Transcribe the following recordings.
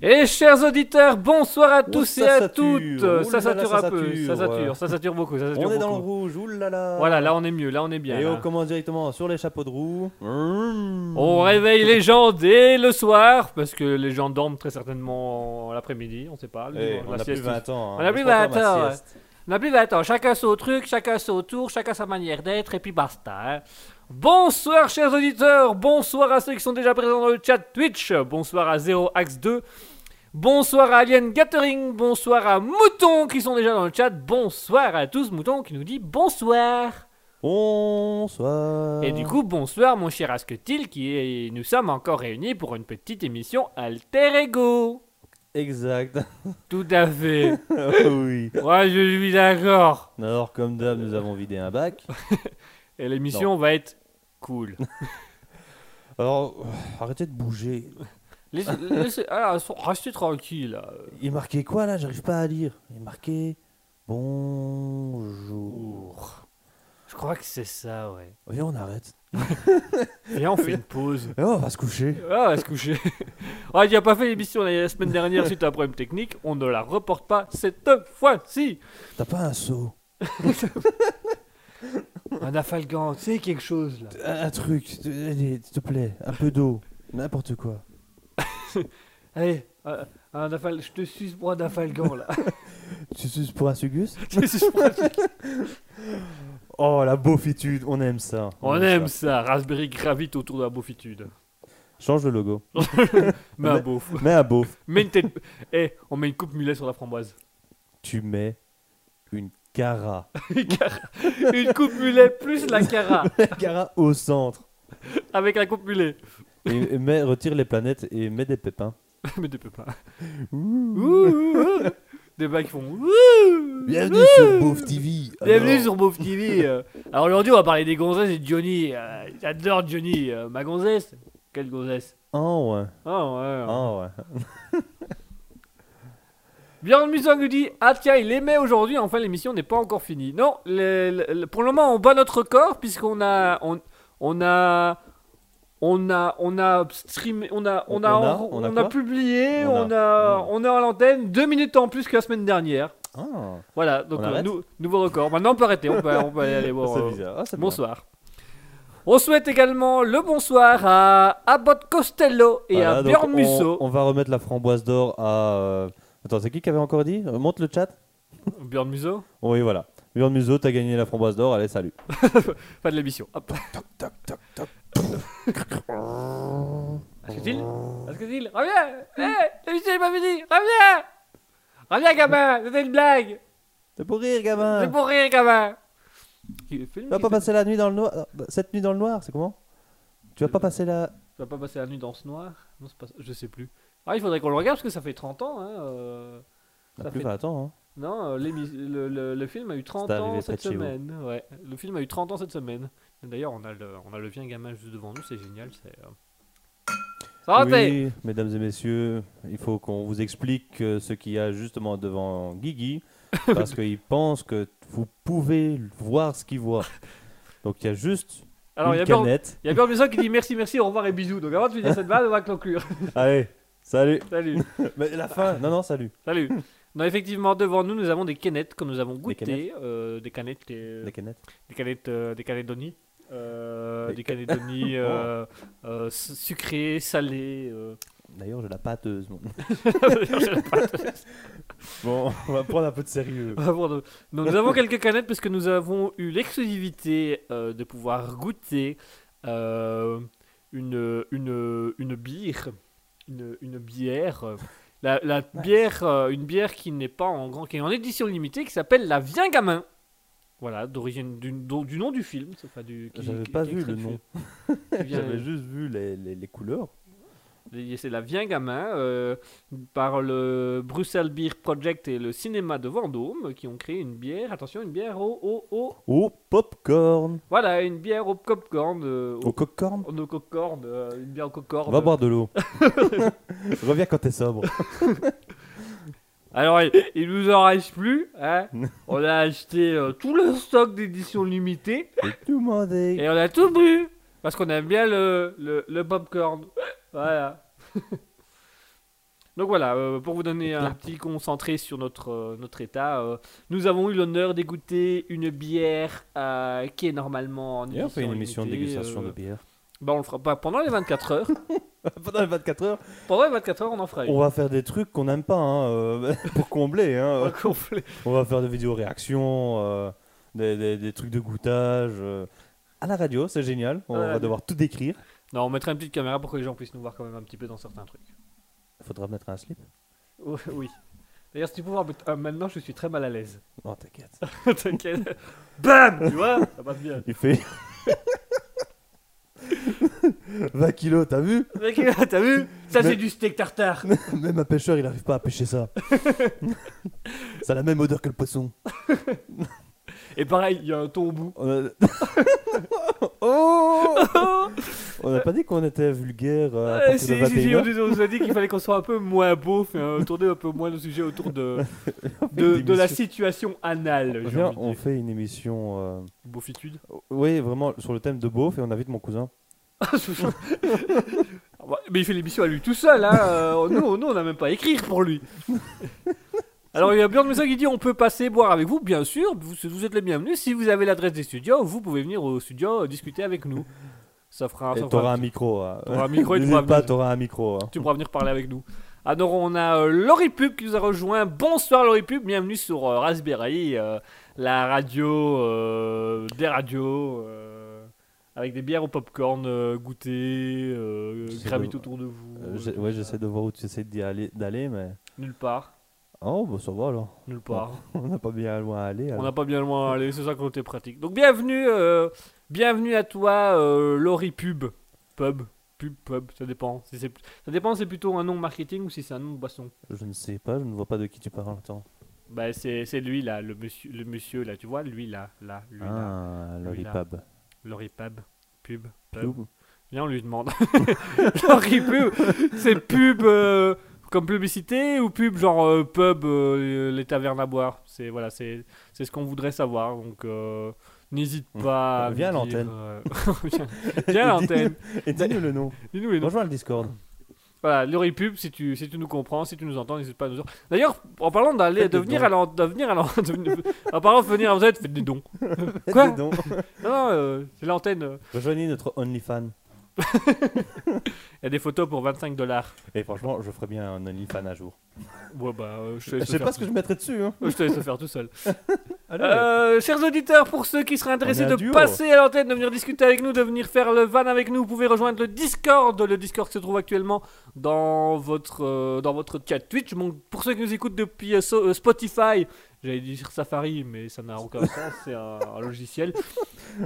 Et chers auditeurs, bonsoir à tous et à sature. toutes. Ouh ça sature un peu, ça sature, ça sature beaucoup, ça sature On est dans le rouge, oulala. Voilà, là on est mieux, là on est bien. Et là. on commence directement sur les chapeaux de roue. Mmh. On réveille les gens dès le soir, parce que les gens dorment très certainement l'après-midi, on sait pas. Eh, on a plus sieste. 20 ans. hein. On a plus Je peux 20 faire ma ans, ouais. On n'a plus 20 ans, chacun son truc, chacun son tour, chacun sa manière d'être, et puis basta. hein. Bonsoir chers auditeurs, bonsoir à ceux qui sont déjà présents dans le chat Twitch, bonsoir à 0 Axe 2, bonsoir à Alien Gathering, bonsoir à Mouton qui sont déjà dans le chat, bonsoir à tous Mouton qui nous dit bonsoir. Bonsoir. Et du coup, bonsoir mon cher Asketil qui est... Nous sommes encore réunis pour une petite émission Alter Ego. Exact. Tout à fait. oui. Ouais, je suis d'accord. Alors, comme d'hab, nous avons vidé un bac. Et l'émission va être cool. Alors, euh, arrêtez de bouger. Laissez, laissez- ah, restez tranquille. là. Il est marqué quoi là? J'arrive pas à lire. Il est marqué bonjour. Je crois que c'est ça, ouais. Viens, on arrête. Viens, on fait une pause. Et on va se coucher. Ah, on va se coucher. Ah, il a pas fait l'émission la la semaine dernière suite à un problème technique. On ne la reporte pas cette fois-ci. T'as pas un seau Un afalgan, c'est quelque chose là. un, un truc, s'il te- allez, s'il te plaît. Un peu d'eau. N'importe quoi. Allez, euh, un afal... je te suce pour un afalgan là. Tu suces pour un sugus? Je te suce pour un- Oh, la beaufitude, on aime ça. on aime ça. Raspberry gravite autour de la beaufitude. Change le logo. Mais un beauf. Mets un beauf. Mets une tête. Eh, on met une coupe mulet sur la framboise. Tu mets une cara. une coupe mulet plus la cara. cara au centre. Avec la coupe mulet. Et, retire les planètes et mets des pépins. Mais des pépins. Ouh, ouh. Des bacs qui font. ouh. Bienvenue sur Beauf TV. Bienvenue Alors, sur Beauf TV. euh. Alors aujourd'hui, on va parler des gonzesses et de Johnny. Euh, J'adore Johnny. Euh, ma gonzesse Quelle gonzesse? Oh ouais. Ah ouais. Oh ouais. Björn Musso nous dit Ah tiens, il aimait aujourd'hui. Enfin, l'émission n'est pas encore finie. Non, le- le- le- pour le moment, on bat notre record puisqu'on a. On, on a. On a, on a streamé, on a, on a, On a- on publié, On a- on Hmm. est à l'antenne deux minutes en plus que la semaine dernière. Ah, Voilà, donc euh, nou- nouveau record. Maintenant, on peut arrêter, on peut, on peut aller voir. euh. Ah, bonsoir. On souhaite également le bonsoir à Abbott Costello et Voilà, à on- Musso. On, va remettre la framboise d'or à. euh, Attends, c'est qui qui avait encore dit Monte le chat. Björn Musso, Oui, voilà. Björn Museau, t'as gagné la framboise d'or. Allez, salut. pas de l'émission. Hop. Asketil Asketil Reviens Eh L'émission n'est pas finie Reviens Reviens, gamin C'était une blague C'est pour rire, gamin. C'est pour rire, gamin Qui- Tu vas pas passer la nuit dans le noir. euh, Cette nuit dans le noir, c'est comment? Tu vas pas passer la. Tu vas pas passer la nuit dans ce noir? Non, c'est pas ça. Je sais plus. Ah, il faudrait qu'on le regarde parce que ça fait 30 ans. Hein, euh, Ça plus fait- 20 ans, hein. Non, euh, le, le- le film a eu 30 C'est arrivé ans cette semaine. Ouais, le film a eu 30 ans cette semaine. D'ailleurs, on a le, on a le vieux gamin juste devant nous, c'est génial. C'est. euh, Oui, mesdames et messieurs, il faut qu'on vous explique euh, ce qu'il y a justement devant Guigui, parce qu'il pense que vous pouvez voir ce qu'il voit. Donc il y a juste Alors, il y a canette. il y a qui dit merci, merci, au revoir et bisous. Donc, avant de finir cette vanne, on va conclure. Allez, salut. Salut Mais la fin, non, non, salut. Salut. Non, effectivement, devant nous, nous avons des canettes que nous avons goûtées. canettes euh, des canettes. euh, Les canettes. des canettes. euh, des canettes d'Oni. Euh, Des des ca- canettes d'Oni euh, euh, s- sucrées, salées. euh. D'ailleurs, j'ai la pâteuse. moi. Bon, on va prendre un peu de sérieux. Donc, nous avons quelques canettes parce que nous avons eu l'exclusivité euh, de pouvoir goûter euh, une, une, une bière. Une, une bière. euh, La, la bière, euh, une bière qui n'est pas en grand, qui est en édition limitée, qui s'appelle la Viens Gamin. Voilà, d'origine du, du nom du film. enfin, du, J'avais pas qui vu le nom. J'avais juste vu les, les, les couleurs. C'est la Viens Gamin euh, par le Bruxelles Beer Project et le cinéma de Vendôme qui ont créé une bière. Attention, une bière au, au, au Au popcorn. Voilà, une bière au popcorn. euh, Au au, au cocorn, euh, une bière au cocorn. On va boire de l'eau. Reviens quand t'es sobre. Alors, il, il nous en reste plus. Hein on a acheté euh, tout le stock d'édition limitée Et tout demandé. et on a tout bu parce qu'on aime bien le, le, le popcorn. Voilà. Donc voilà, euh, pour vous donner un petit concentré sur notre, euh, notre état, euh, nous avons eu l'honneur d'égoutter une bière qui est normalement en Et on fait une émission de dégustation de bière. Bah on le fera pas pendant les 24 heures. Pendant les 24 heures, pendant les 24 heures, on en fera une. on va faire des trucs qu'on n'aime pas hein, pour combler. On Hein. On va faire des vidéos réactions, des, des- des trucs de goûtage. À la radio, c'est génial. On va devoir tout décrire. Non, on mettra une petite caméra pour que les gens puissent nous voir quand même un petit peu dans certains trucs. Faudra mettre un slip. oui. D'ailleurs, si tu peux voir, euh, maintenant je suis très mal à l'aise. Non, t'inquiète. T'inquiète. Bam Tu vois Ça passe bien. Il fait 20 kilos, t'as vu? Mec, T'as vu? Ça, c'est du steak tartare. Même un pêcheur, il n'arrive pas à pêcher ça. ça a la même odeur que le poisson. Et pareil, il y a un ton au bout. On a- oh On n'a pas dit qu'on était vulgaire euh, à partir si, de si, si, 21 on, nous- on nous a dit qu'il fallait qu'on soit un peu moins beau, euh, tourner un peu moins le sujet autour de, de, la situation anale. j'ai Viens, envie de on dire. fait une émission. euh, Beaufitude. Oui, vraiment sur le thème de beauf et on invite mon cousin. Ah, bah, Mais il fait l'émission à lui tout seul, hein. euh, nous, nous, on n'a même pas à écrire pour lui. Alors il y a Björn Mesa qui dit on peut passer boire avec vous, bien sûr, vous, vous êtes les bienvenus. Si vous avez l'adresse des studios, vous pouvez venir au studio euh, discuter avec nous. Ça fera, et ça fera t'auras un micro. hein. T'auras un micro et tu pas, t'auras un micro. hein. tu pourras venir parler avec nous. Alors on a euh, Laurie Pub qui nous a rejoint. Bonsoir Laurie Pub, bienvenue sur euh, Raspberry, euh, la radio euh, des radios, avec des bières au popcorn euh, goûtées, euh, de- autour de vous. Euh, ouais, j'essaie de voir où tu essaies d'y aller, d'aller, mais. Nulle part, Oh, bah ça va alors. nulle part. On n'a pas bien loin à aller. On alors. n'a pas bien loin à aller, c'est ça côté pratique. Donc bienvenue, euh, bienvenue à toi, euh, Laurie Pub. Pub, pub, pub, ça dépend. Si ça dépend si c'est plutôt un nom marketing ou si c'est un nom de boisson. Je ne sais pas, je ne vois pas de qui tu parles. Attends. Bah c'est lui là, le monsieur, le monsieur là, tu vois, lui là, là, lui là. Ah, là. Laurie Pub, pub, pub. Pub. Viens, on lui demande. Laurie Pub, c'est pub euh, comme publicité ou pub genre euh, pub euh, les tavernes à boire. C'est voilà, c'est c'est ce qu'on voudrait savoir. Donc euh, n'hésite pas. à Viens à l'antenne. euh, viens, viens à l'antenne. Et dis-nous le nom. Dis-nous les noms. Rejoins le Discord. Voilà, Laurie Pub, si tu, si tu nous comprends, si tu nous entends, n'hésite pas à nous dire. D'ailleurs, en parlant d'aller, de des venir dons. à l'antenne, en parlant de venir à l'antenne, faites des dons. Quoi Dis donc. Non, non, euh, c'est l'antenne. euh, Rejoignez notre OnlyFan. Il y a des photos pour 25 dollars. Et franchement, je ferais bien un OnlyFan un jour. Ouais, bah, euh, je te Je laisse sais pas ce que je mettrais dessus. Hein. je te laisse le faire tout seul. Allez. Euh, chers auditeurs, pour ceux qui seraient intéressés de duo. passer à l'antenne, de venir discuter avec nous, de venir faire le van avec nous, vous pouvez rejoindre le Discord. Le Discord se trouve actuellement dans votre, euh, dans votre chat Twitch. Bon, pour ceux qui nous écoutent depuis euh, so- euh, Spotify, j'allais dire Safari, mais ça n'a aucun sens, c'est un, un logiciel.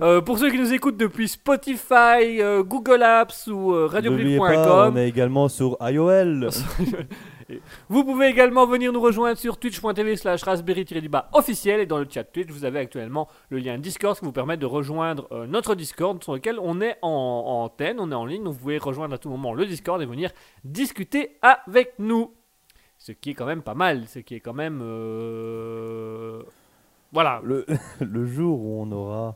Euh, pour ceux qui nous écoutent depuis Spotify, euh, Google Apps ou euh, radiopublic.com, on est également sur IOL. Vous pouvez également venir nous rejoindre sur twitch.tv slash raspberry-du-bas officiel et dans le chat Twitch vous avez actuellement le lien Discord qui vous permet de rejoindre euh, notre Discord sur lequel on est en, en antenne, on est en ligne, donc vous pouvez rejoindre à tout moment le Discord et venir discuter avec nous. Ce qui est quand même pas mal, ce qui est quand même... euh, Voilà. Le, le jour où on aura,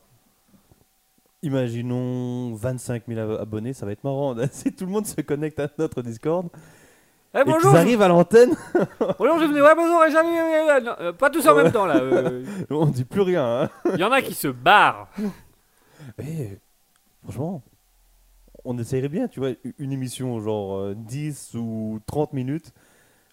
imaginons, 25 000 ab- abonnés, ça va être marrant. Si tout le monde se connecte à notre Discord Eh, et bonjour, qu'ils je... arrivent à l'antenne, bonjour, je venais, ouais, bonjour, et salut, euh, euh, non, euh, pas tous en Ouais. même temps là. euh, on dit plus rien. hein. Il y en a qui se barrent. Eh, franchement, on essayerait bien, tu vois, une émission genre euh, 10 ou 30 minutes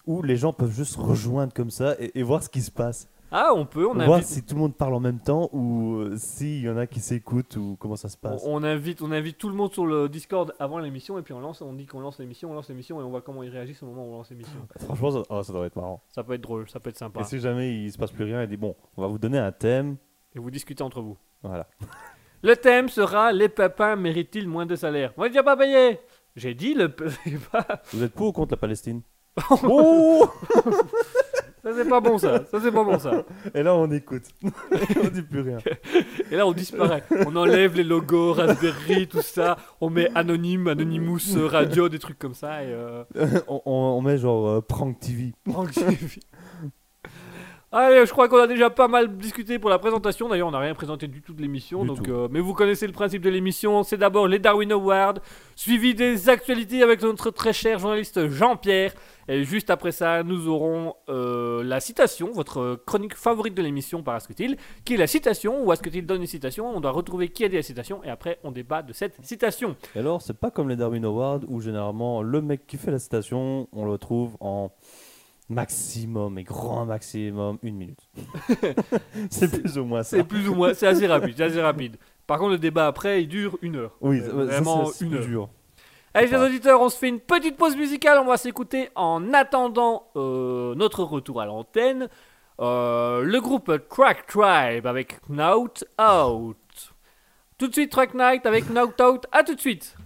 où les gens peuvent juste rejoindre comme ça et, et voir ce qui se passe. Ah, on peut, on voir invite... si tout le monde parle en même temps ou euh, s'il y en a qui s'écoutent ou comment ça se passe. On, on invite, on invite tout le monde sur le Discord avant l'émission et puis on lance, on dit qu'on lance l'émission, on lance l'émission et on voit comment ils réagissent au moment où on lance l'émission. Franchement, ça, oh, ça doit être marrant. Ça peut être drôle, ça peut être sympa. Et si jamais il se passe plus rien, il dit bon, on va vous donner un thème. Et vous discutez entre vous. Voilà. Le thème sera les pépins méritent-ils moins de salaire? Moi, j'ai pas payé. J'ai dit le. Vous êtes pour ou contre la Palestine? Oh Ça c'est pas bon ça. Ça c'est pas bon ça. Et là, on écoute. on dit plus rien. Et là on disparaît. On enlève les logos Raspberry, tout ça. On met anonyme, Anonymous Radio, des trucs comme ça et. euh, on, on- on met genre euh, Prank TV. Franck Chevy. Allez, je crois qu'on a déjà pas mal discuté pour la présentation. D'ailleurs, on n'a rien présenté du tout de l'émission. Donc, euh, mais vous connaissez le principe de l'émission. C'est d'abord les Darwin Awards, suivi des actualités avec notre très cher journaliste Jean-Pierre. Et juste après ça, nous aurons euh, la citation, votre chronique favorite de l'émission par Asketil, qui est la citation, où Asketil donne une citation. On doit retrouver qui a dit la citation, et après, on débat de cette citation. Et alors, c'est pas comme les Darwin Awards où généralement le mec qui fait la citation, on le trouve en maximum et grand maximum une minute. c'est plus ou moins ça. C'est plus ou moins, c'est assez rapide, assez rapide. Par contre, le débat après, il dure une heure. Oui, Euh, ça- vraiment ça, une heure. dur. Allez, chers auditeurs, on se fait une petite pause musicale. On va s'écouter en attendant euh, notre retour à l'antenne. euh, le groupe Crack Tribe avec Knout Out. Tout de suite, Track Night avec Knout Out. À tout de suite.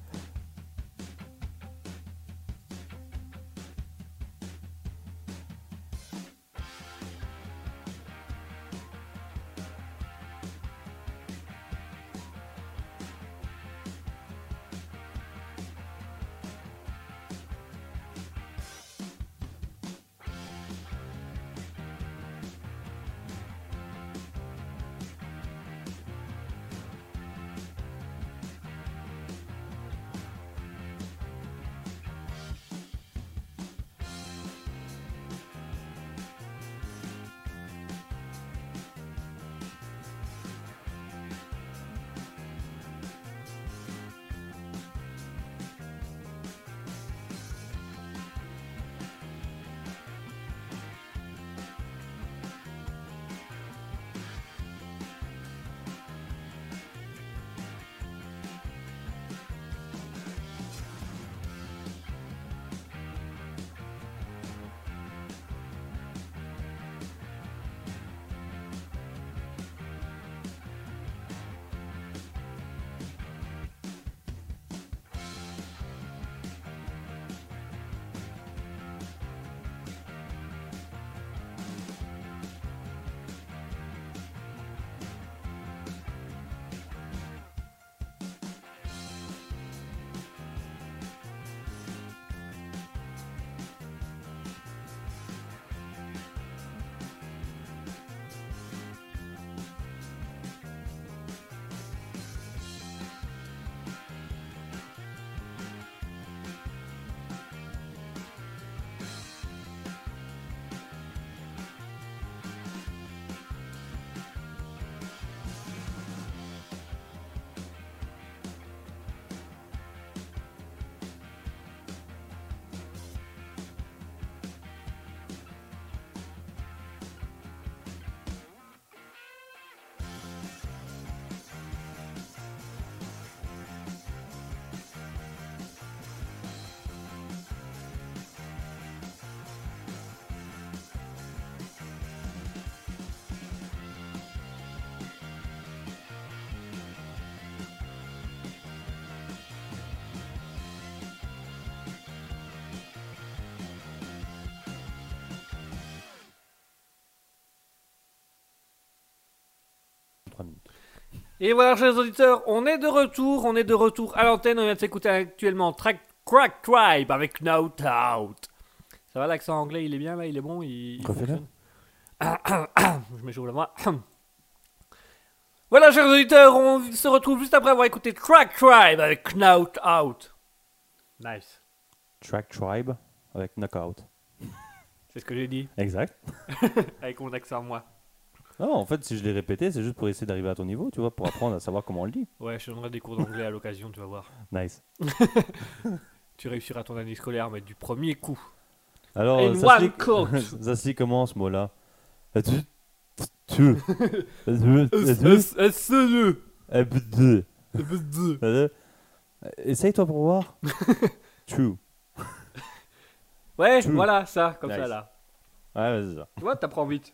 Et voilà, chers auditeurs, on est de retour. On est de retour à l'antenne. On vient de s'écouter actuellement Track Crack Tribe avec Knout Out. Ça va, l'accent anglais, il est bien là Il est bon il, il Refais-le. fonctionne Je m'échauffe la voix. Voilà, chers auditeurs, on se retrouve juste après avoir écouté Crack Tribe avec Knout Out. Nice. Track Tribe avec Knockout. C'est ce que j'ai dit, Exact. avec mon accent, moi. Non, en fait, si je l'ai répété, c'est juste pour essayer d'arriver à ton niveau, tu vois, pour apprendre à savoir comment on le dit. Ouais, je te donnerai des cours d'anglais à l'occasion, tu vas voir. Nice. Tu réussiras ton année scolaire, mais du premier coup. Alors, In ça one ça se lit comment ce mot-là Tu. Tu. SE2. Euh, Essaye-toi pour voir. True. Ouais, True. voilà, ça, comme Nice. ça, là. Ouais, ouais, c'est ça. Tu vois, t'apprends vite.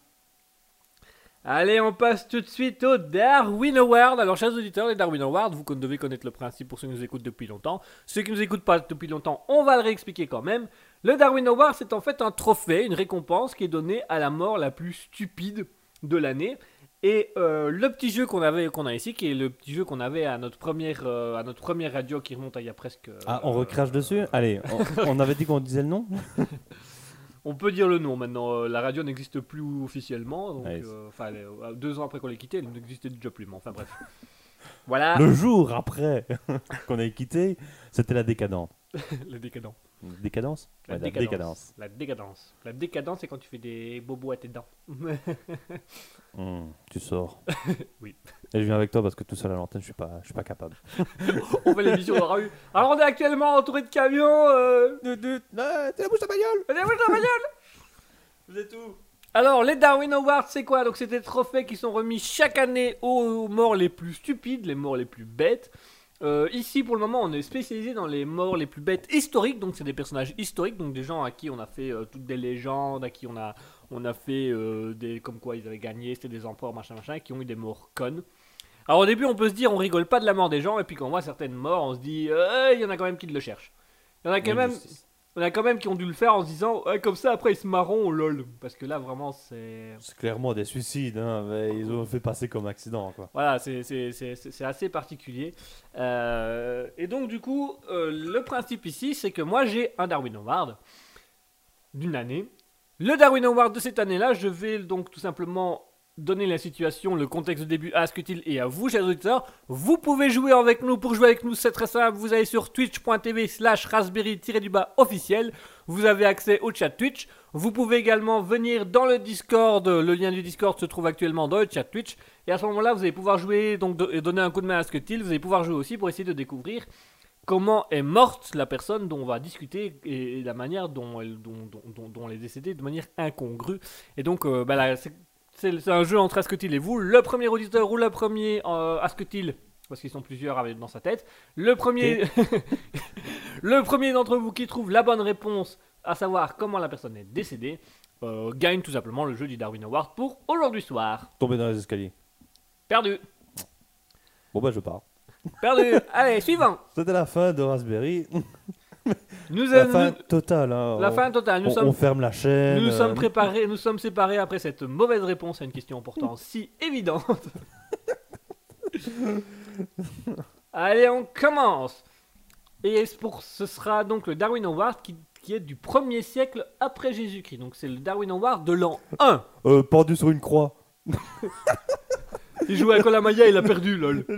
Allez, on passe tout de suite au Darwin Award. Alors, chers auditeurs, les Darwin Awards, vous devez connaître le principe pour ceux qui nous écoutent depuis longtemps. Ceux qui nous écoutent pas depuis longtemps, on va le réexpliquer quand même. Le Darwin Award, c'est en fait un trophée, une récompense qui est donnée à la mort la plus stupide de l'année. Et euh, le petit jeu qu'on avait, qu'on a ici, qui est le petit jeu qu'on avait à notre première, euh, à notre première radio qui remonte à il y a presque. euh, Ah, on recrache dessus? Allez, on, on avait dit qu'on disait le nom? On peut dire le nom maintenant. euh, La radio n'existe plus officiellement. Donc, Nice. euh, enfin, euh, deux ans après qu'on l'ait quittée, elle n'existait déjà plus. Mais enfin, bref. Voilà Le jour après qu'on ait quitté, c'était la décadence. le décadent. Décadence La Ouais, décadence. La décadence. La décadence, c'est quand tu fais des bobos à tes dents. Hum, tu sors. Oui. Et je viens avec toi parce que tout seul à l'antenne, je suis pas, je suis pas capable. on fait l'émission dans la rue. Alors, on est actuellement entouré de camions. Euh... T'es la bouche de bagnole Venez, moi, je la bagnole Vous êtes où? Alors, les Darwin Awards, c'est quoi? Donc, c'est des trophées qui sont remis chaque année aux morts les plus stupides, les morts les plus bêtes. Euh, ici, pour le moment, on est spécialisé dans les morts les plus bêtes historiques. Donc, c'est des personnages historiques, donc des gens à qui on a fait euh, toutes des légendes, à qui on a, on a fait euh, des comme quoi ils avaient gagné, c'était des empereurs, machin, machin, qui ont eu des morts connes. Alors, au début, on peut se dire, on rigole pas de la mort des gens, et puis quand on voit certaines morts, on se dit, il y en a quand même qui le cherchent. Il y en a quand même. En a quand même qui ont dû le faire en se disant Ouais, comme ça après ils se marront lol. Parce que là vraiment c'est C'est clairement des suicides, hein, mais ils ont fait passer comme accident, quoi. voilà c'est assez particulier. Euh, et donc du coup euh, le principe ici c'est que moi j'ai un Darwin Award d'une année. Le Darwin Award de cette année là je vais donc tout simplement donner la situation, le contexte de début à Asketil et à vous, chers auditeurs. Vous pouvez jouer avec nous. Pour jouer avec nous, c'est très simple. Vous allez sur twitch.tv slash raspberry-du-bas officiel. Vous avez accès au chat Twitch. Vous pouvez également venir dans le Discord. Le lien du Discord se trouve actuellement dans le chat Twitch. Et à ce moment-là, vous allez pouvoir jouer donc do- et donner un coup de main à Asketil. Vous allez pouvoir jouer aussi pour essayer de découvrir comment est morte la personne dont on va discuter et, la manière dont elle, dont, dont- dont- dont elle est décédée de manière incongrue. Et donc, euh, bah, c'est un jeu entre Asketil et vous. Le premier auditeur ou le premier euh, Asketil, parce qu'ils sont plusieurs dans sa tête. Le premier, le premier d'entre vous qui trouve la bonne réponse, à savoir comment la personne est décédée, euh, gagne tout simplement le jeu du Darwin Award pour aujourd'hui soir. Tomber dans les escaliers. Perdu, Bon, bah, je pars. perdu. Allez, suivant. C'était la fin de Raspberry. Nous, La nous- fin totale, hein. la On- fin totale. Nous on, sommes on ferme la chaîne. Nous nous sommes euh, préparés, nous sommes séparés après cette mauvaise réponse à une question pourtant si évidente. Allez, on commence. Et pour, ce sera donc le Darwin Award qui, qui est du 1er siècle après Jésus-Christ. Donc c'est le Darwin Award de l'an 1. euh, pendu sur une croix. Il jouait à Kolamaya, il a perdu, lol.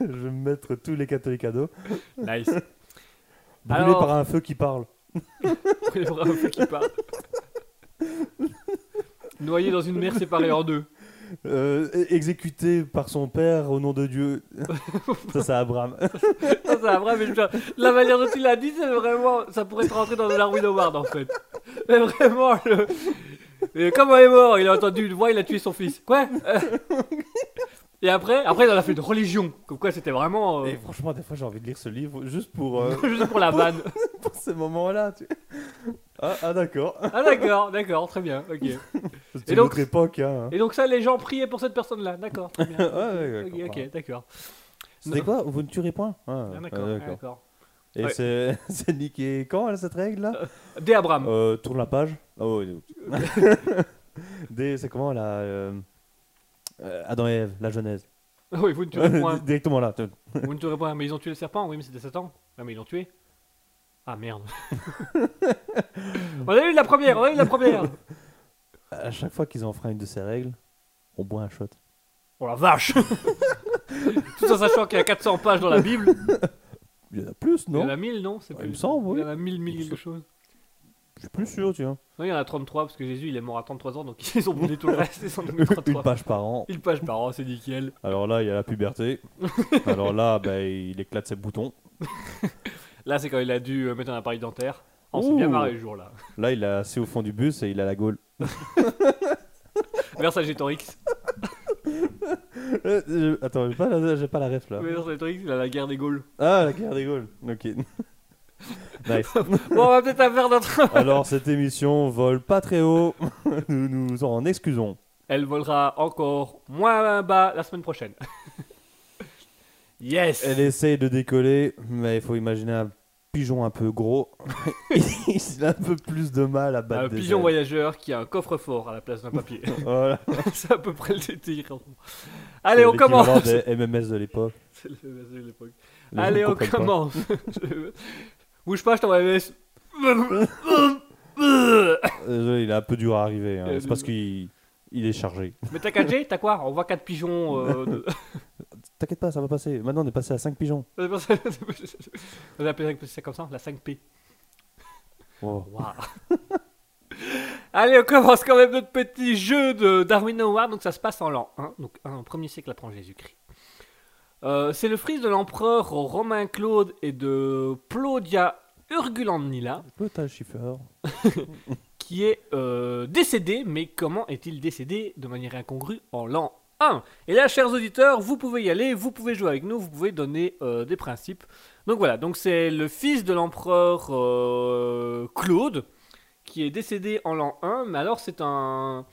je vais me mettre tous les catholiques à dos. Nice. Brûlé Alors- par un feu qui parle. Y aura un feu qui parle. Noyé dans une mer séparée en deux. Euh, exécuté par son père au nom de Dieu. ça, c'est Abraham. Ça, c'est je dire, la manière dont il a dit, c'est vraiment. Ça pourrait être rentré dans Darwin Award en fait. Mais vraiment, le. Et comment il est mort Il a entendu une voix, il a tué son fils. Quoi? Euh. Et après, après, il en a fait une religion. Comme quoi, c'était vraiment. euh, Et franchement, des fois, j'ai envie de lire ce livre juste pour, euh, Juste pour la vanne. pour ces moments-là. tu- Ah, ah, d'accord. Ah, d'accord, d'accord, très bien, ok. Et une donc- autre époque. Hein. Et donc, ça, les gens priaient pour cette personne-là. D'accord, très bien. Ouais, ouais, Ok, ouais, ok, d'accord. C'était quoi Vous ne tuerez point? Ah, Ah, ouais, D'accord, d'accord. ah, d'accord. Et Ouais. c'est c'est niqué quand, là, cette règle-là? Des Abraham. euh, Tourne la page. Oh, oui. Des, c'est comment, là euh, euh, Adam et Ève, la Genèse. Oui, vous ne tuerez point. Directement là. Vous ne tuerez pas, mais ils ont tué le serpent Oui, mais c'était Satan. Ah, mais ils l'ont tué. Ah merde. on a eu la première, on a eu la première. À chaque fois qu'ils enfreignent une de ces règles, on boit un shot. Oh la vache Tout en sachant qu'il y a 400 pages dans la Bible. Il y en a plus, Il y en non a 1000, non? C'est Ouais, plus- il me semble, oui. Il y en a 1000, 1000 quelque chose. Je suis plus sûr, tu vois. Non, il y en a 33 parce que Jésus il est mort à 33 ans donc ils ont brûlé tout le reste. Ils sont Une 33. page par an. Une page par an, c'est nickel. Alors là, il y a la puberté. Alors là, ben, il éclate ses boutons. Là, c'est quand il a dû euh, mettre un appareil dentaire. On s'est bien marré le jour là. Là, il est assis au fond du bus et il a la gaule. Vercingétorix. Euh, je- Attends, j'ai pas, la- j'ai pas la ref là. Vercingétorix, il a la guerre des Gaules. Ah, la guerre des Gaules. Ok. nice. Bon, on va peut-être faire notre. Alors, cette émission vole pas très haut. Nous nous en excusons. Elle volera encore moins bas la semaine prochaine. yes Elle essaye de décoller, mais il faut imaginer un pigeon un peu gros. il a un peu plus de mal à battre Un des pigeon ailes. voyageur qui a un coffre-fort à la place d'un papier. Voilà. c'est à peu près le délire. Allez, on C'est commence des MMS de l'époque. C'est le- c'est l'époque. Les Allez, on commence Bouge pas, je t'envoie MS. Désolé, il est un peu dur à arriver. hein. C'est parce qu'il il est chargé. Mais t'as 4G, t'as quoi? On voit 4 pigeons. euh, de- T'inquiète pas, ça va passer. Maintenant, on est passé à 5 pigeons. C'est pour ça- On a appelé ça comme ça, la 5P. Wow. Waouh. Allez, on commence quand même notre petit jeu de Darwin Award. Donc ça se passe en l'an 1, donc 1 premier siècle après Jésus-Christ. Euh, c'est le fils de l'empereur romain Claude et de Plodia Urgulandnila qui est euh, décédé. Mais comment est-il décédé de manière incongrue en l'an 1 Et là, chers auditeurs, vous pouvez y aller, vous pouvez jouer avec nous, vous pouvez donner euh, des principes. Donc voilà, donc c'est le fils de l'empereur Claude qui est décédé en l'an 1, mais alors c'est un...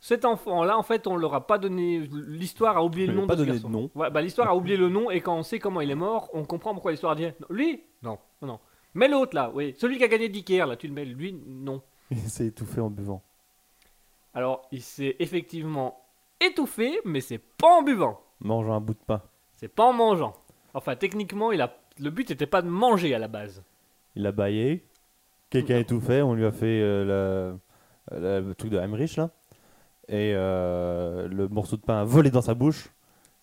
Cet enfant-là, en fait, on leur a pas donné... L'histoire a oublié On le nom pas de donné de nom. Ouais, bah, l'histoire a oublié le nom, et quand on sait comment il est mort, on comprend pourquoi l'histoire dit... Non, Lui? Non, non. Mais l'autre, là, oui. Celui qui a gagné d'Ikea, là, tu le mets. Lui, non. Il s'est étouffé en buvant. Alors, il s'est effectivement étouffé, mais c'est pas en buvant. Mangeant un bout de pain. C'est pas en mangeant. Enfin, techniquement, il a... le but n'était pas de manger à la base. Il a baillé. Quelqu'un a étouffé. On lui a fait euh, la- le truc de Heimrich là. Et euh, le morceau de pain a volé dans sa bouche.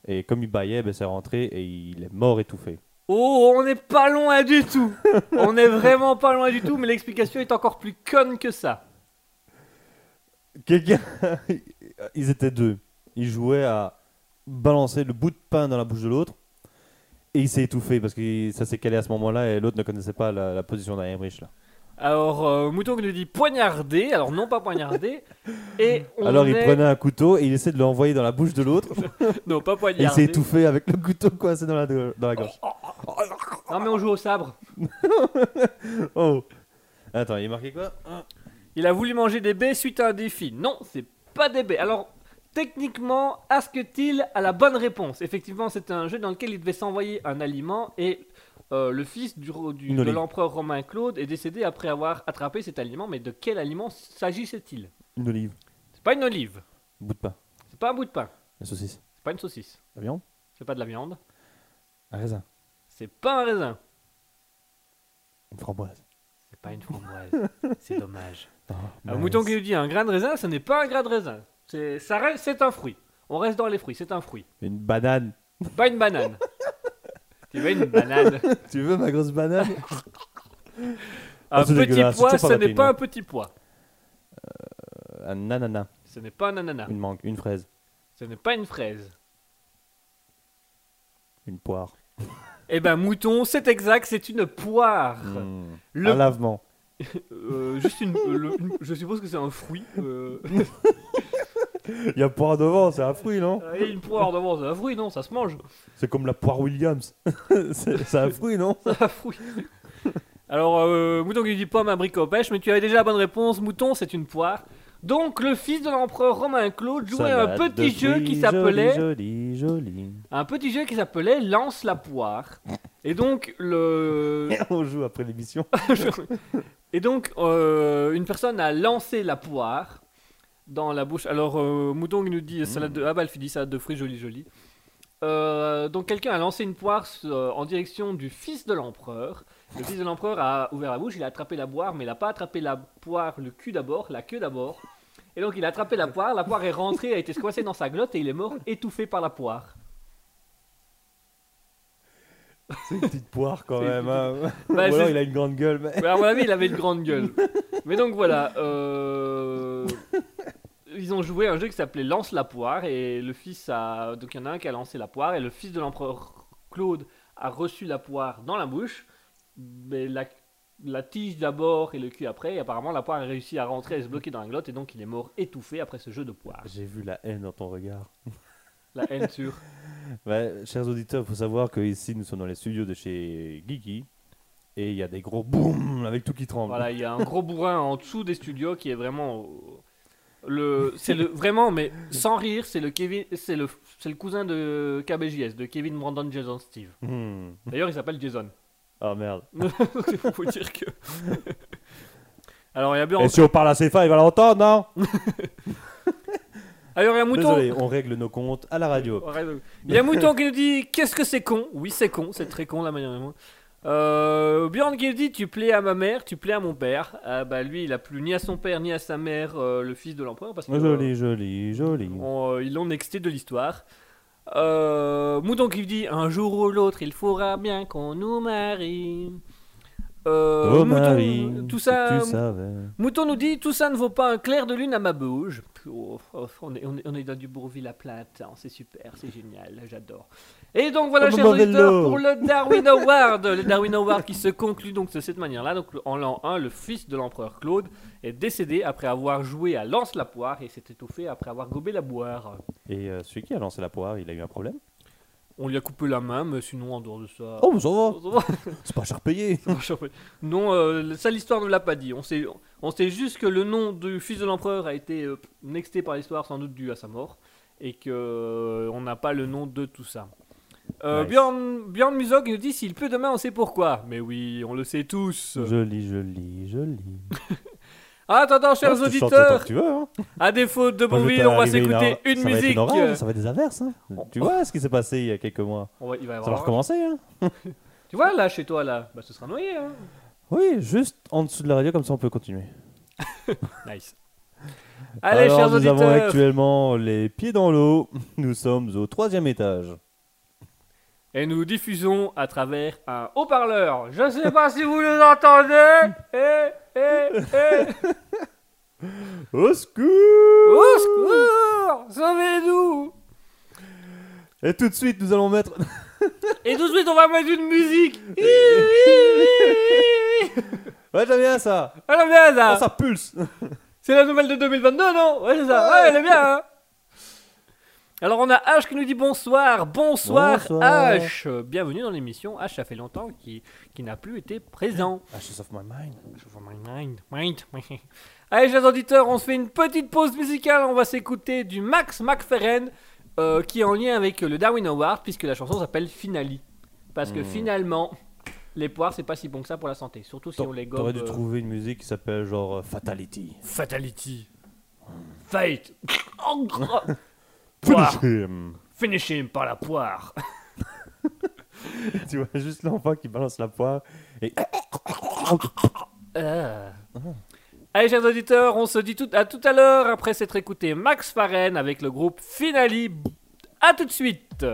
Et comme il baillait, ben, c'est rentré et il est mort étouffé. Oh, on n'est pas loin du tout. on est vraiment pas loin du tout, mais l'explication est encore plus conne que ça. Quelqu'un. Ils étaient deux. Ils jouaient à balancer le bout de pain dans la bouche de l'autre. Et il s'est étouffé parce que ça s'est calé à ce moment-là et l'autre ne connaissait pas la, la position d'Heimrich là. Alors, euh, Mouton qui nous dit poignarder. Alors, non pas poignarder. Et on Alors il est- prenait un couteau et il essaie de l'envoyer dans la bouche de l'autre. Non, pas et il poignarder. s'est étouffé avec le couteau coincé dans la, dans la gorge. Non, mais on joue au sabre. Oh Attends, il est marqué quoi? Il a voulu manger des baies suite à un défi. Non, c'est pas des baies. Alors, techniquement, Ask-t-il a la bonne réponse? Effectivement, c'est un jeu dans lequel il devait s'envoyer un aliment et euh, le fils du, du- Une de l'empereur romain Claude est décédé après avoir attrapé cet aliment. Mais de quel aliment s'agissait-il? Une olive. C'est pas une olive. bout de pain. C'est pas un bout de pain. La saucisse. C'est pas une saucisse. La viande? C'est pas de la viande. Un raisin. C'est pas un raisin. Une framboise. C'est pas une framboise. c'est dommage. Ah, Un mouton qui nous dit un grain de raisin, ce n'est pas un grain de raisin. C'est, ça reste, c'est un fruit. On reste dans les fruits, c'est un fruit. Une banane. Pas une banane. tu veux une banane? Tu veux ma grosse banane? Un Ah, c'est petit dégueulasse, c'est toujours ce n'est pas hein. un petit pois. Euh, Un ananas. Ce n'est pas un ananas. Une mangue. Une fraise. Ce n'est pas une fraise. Une poire. Eh ben, mouton, c'est exact, c'est une poire. Hmm. Le- Un lavement. euh, juste une, euh, le- une- Je suppose que c'est un fruit. euh, Il y a poire devant, c'est un fruit, non et une poire devant, c'est un fruit, non Ça se mange. C'est comme la poire Williams. c'est un fruit, non C'est un fruit. Alors, euh, mouton qui dit pomme, abricot, pêche, mais tu avais déjà la bonne réponse. Mouton, c'est une poire. Donc, le fils de l'empereur romain Claude jouait à un Salade petit jeu fruits, qui s'appelait. Joli, joli, joli. Un petit jeu qui s'appelait Lance la poire. Et donc, le. On joue après l'émission. Et donc, euh, une personne a lancé la poire dans la bouche. Alors, euh, Mouton qui nous dit salade de. Ah, bah, elle dit salade de fruits, joli, joli. Euh, donc, quelqu'un a lancé une poire euh, en direction du fils de l'empereur. Le fils de l'empereur a ouvert la bouche, il a attrapé la poire, mais il n'a pas attrapé la poire, le cul d'abord, la queue d'abord. Et donc, il a attrapé la poire, la poire est rentrée, a été squassée dans sa glotte et il est mort étouffé par la poire. C'est une petite poire quand même. hein. Bah, Ou alors c'est- il a une grande gueule. Mais... Mais à mon avis, il avait une grande gueule. Mais donc voilà, euh, ils ont joué à un jeu qui s'appelait Lance la poire et le fils a donc il y en a un qui a lancé la poire et le fils de l'empereur Claude a reçu la poire dans la bouche, mais la, la tige d'abord et le cul après. Et apparemment, la poire a réussi à rentrer et se bloquer dans la glotte et donc il est mort étouffé après ce jeu de poire. J'ai vu la haine dans ton regard. La haine sur. Ouais, chers auditeurs, il faut savoir que ici nous sommes dans les studios de chez Geeky et il y a des gros boum avec tout qui tremble. Voilà, il y a un gros bourrin en dessous des studios qui est vraiment au- le c'est le vraiment mais sans rire, c'est le Kevin c'est le c'est le cousin de KBJS de Kevin Brandon Jason Steve. Hmm. D'ailleurs, il s'appelle Jason. Oh merde. Pour vous dire que Alors, il y a bien Et si on parle assez fort, il va l'entendre, non? Alors, il y a un mouton Désolé, on règle nos comptes à la radio. Il y a un mouton qui nous dit qu'est-ce que c'est con? Oui, c'est con, c'est très con la manière dont. Euh, Bjorn qui dit Tu plais à ma mère, tu plais à mon père. Ah, bah, lui, il a plu ni à son père ni à sa mère, euh, le fils de l'empereur. Parce que, euh, Joli, joli, joli. on- euh, ils l'ont nexté de l'histoire. Euh, Mouton qui dit Un jour ou l'autre, il faudra bien qu'on nous marie. Euh, oh Mouton, Marie, tout ça, tu savais. Mouton nous dit tout ça ne vaut pas un clair de lune à ma bouge. Oh, oh, on, est, on, est, on est dans du Bourville à plein temps, c'est super, c'est génial, j'adore. Et donc voilà, Oh, chers auditeurs, pour le Darwin Award. Le Darwin Award qui se conclut donc de cette manière-là. Donc en l'an 1, le fils de l'empereur Claude est décédé après avoir joué à Lance-la-Poire et s'est étouffé après avoir gobé la boire. Et euh, celui qui a lancé la poire, il a eu un problème? On lui a coupé la main, mais sinon en dehors de ça. Oh, mais ça va, c'est pas cher payé. Non, euh, ça l'histoire ne l'a pas dit. On sait, on sait juste que le nom du fils de l'empereur a été euh, nexté par l'histoire, sans doute dû à sa mort, et que euh, on n'a pas le nom de tout ça. Euh, Nice. Bjorn, Bjorn Musog nous dit s'il pleut demain, on sait pourquoi. Mais oui, on le sait tous. Joli, joli, joli. Ah, attends, attends, chers Ouais, chantes auditeurs, tu veux, hein. à défaut de Bourville, on va s'écouter une ça va être musique. orage, ça va être des averses. Hein. On- Tu vois ce qui s'est passé il y a quelques mois va- il va y Ça va recommencer. Hein. Tu vois là, chez toi là, bah, ce sera noyé. Hein. Oui, juste en dessous de la radio, comme ça on peut continuer. Nice. Allez, Alors, chers nous auditeurs. avons actuellement les pieds dans l'eau. Nous sommes au troisième étage. Et nous diffusons à travers un haut-parleur. Je sais pas si vous nous entendez. Eh, eh, eh. Au secours Au secours Sauvez-nous Et tout de suite, nous allons mettre. Et tout de suite, on va mettre une musique. Ouais, j'aime bien ça. Elle est bien, ça. Oh, ça pulse. C'est la nouvelle de 2022, non? Ouais, c'est ça. Ouais, elle est bien, hein alors on a H qui nous dit bonsoir, bonsoir, Bonsoir. H. Bienvenue dans l'émission. H, ça fait longtemps qui, qui n'a plus été présent. Ashes of my mind. Mind, mind, mind. Allez, chers auditeurs, on se fait une petite pause musicale. On va s'écouter du Max McFerren euh, qui est en lien avec le Darwin Award puisque la chanson s'appelle Finale. Parce que Hmm. finalement, les poires, c'est pas si bon que ça pour la santé. Surtout si on les gobe. T'aurais dû euh, trouver une musique qui s'appelle genre euh, Fatality. Fatality. Fate. Poire. Finish him. Finish him par la poire. tu vois juste l'enfant qui balance la poire et Euh. Allez, chers auditeurs, on se dit tout, à tout à l'heure après s'être écouté Max Faren avec le groupe Finale. À tout de suite.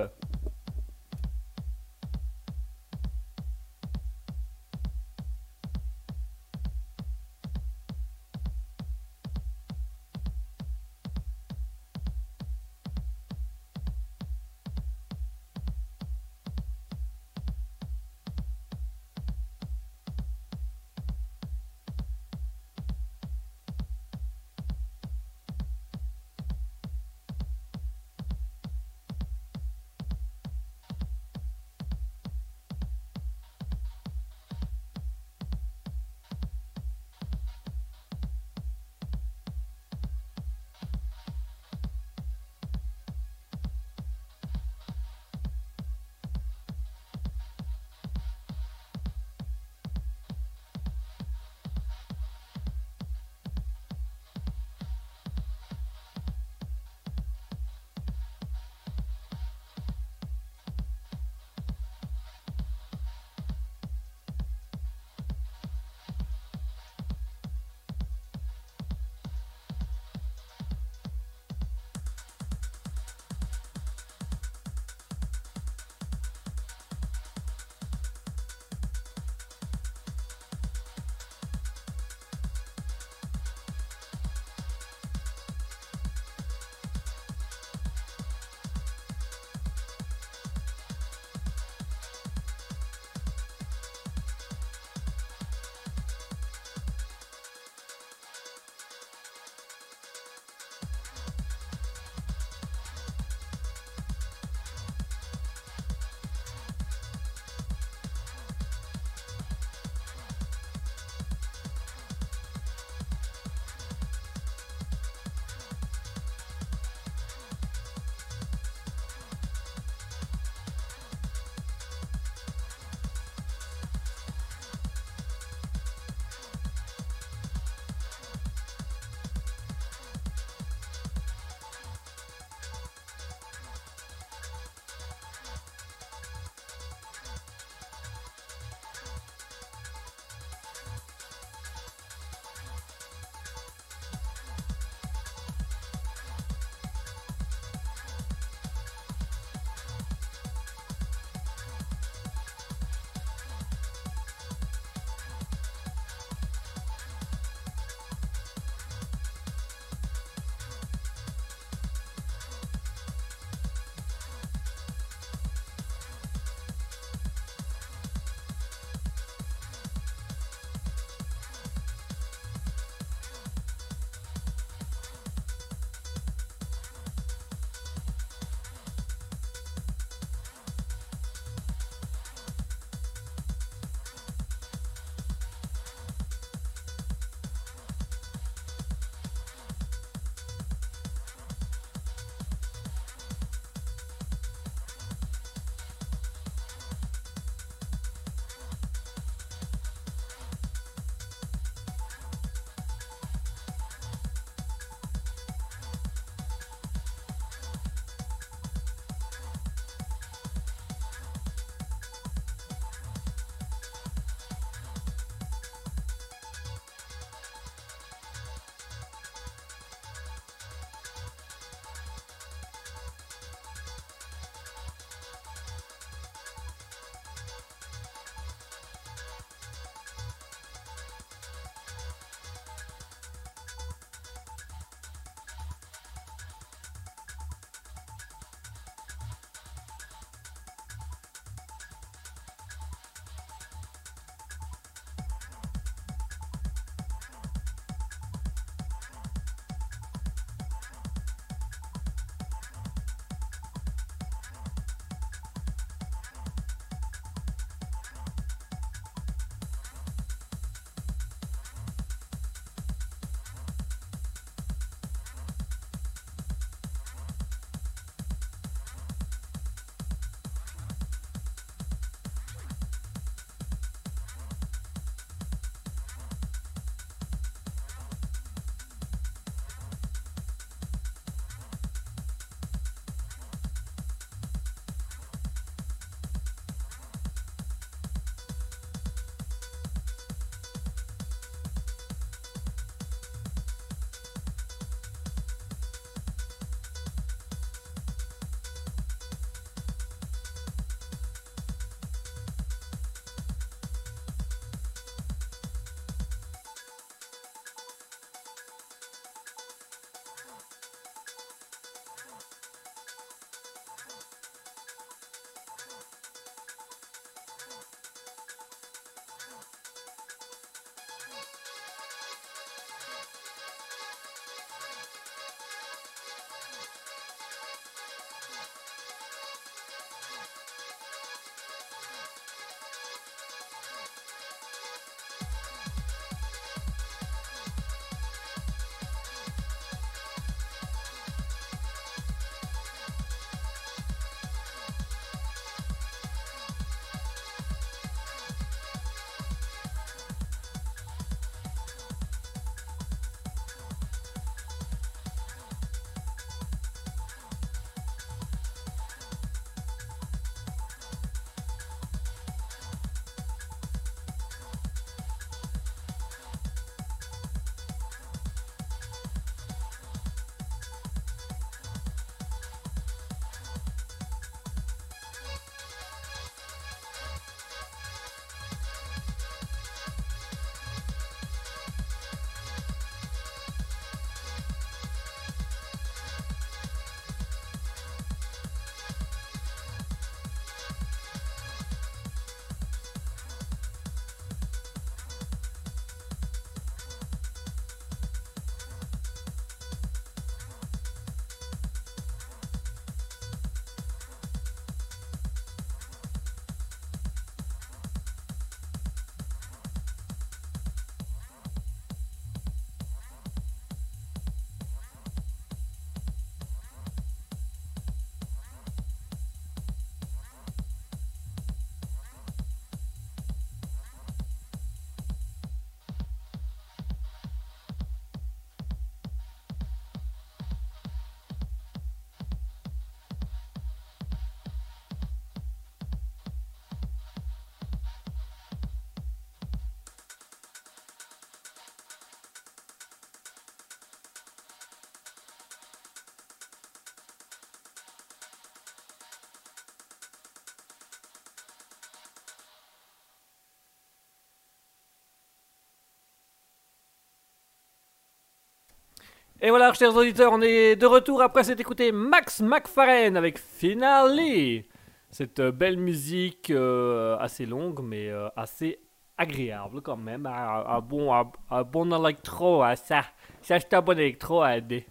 Et voilà, chers auditeurs, on est de retour après s'être écouté Max McFarlane avec Finale. Cette euh, belle musique euh, assez longue, mais euh, assez agréable quand même. Un, un bon, un, un bon électro, hein, ça. Ça, c'est un bon électro à aider.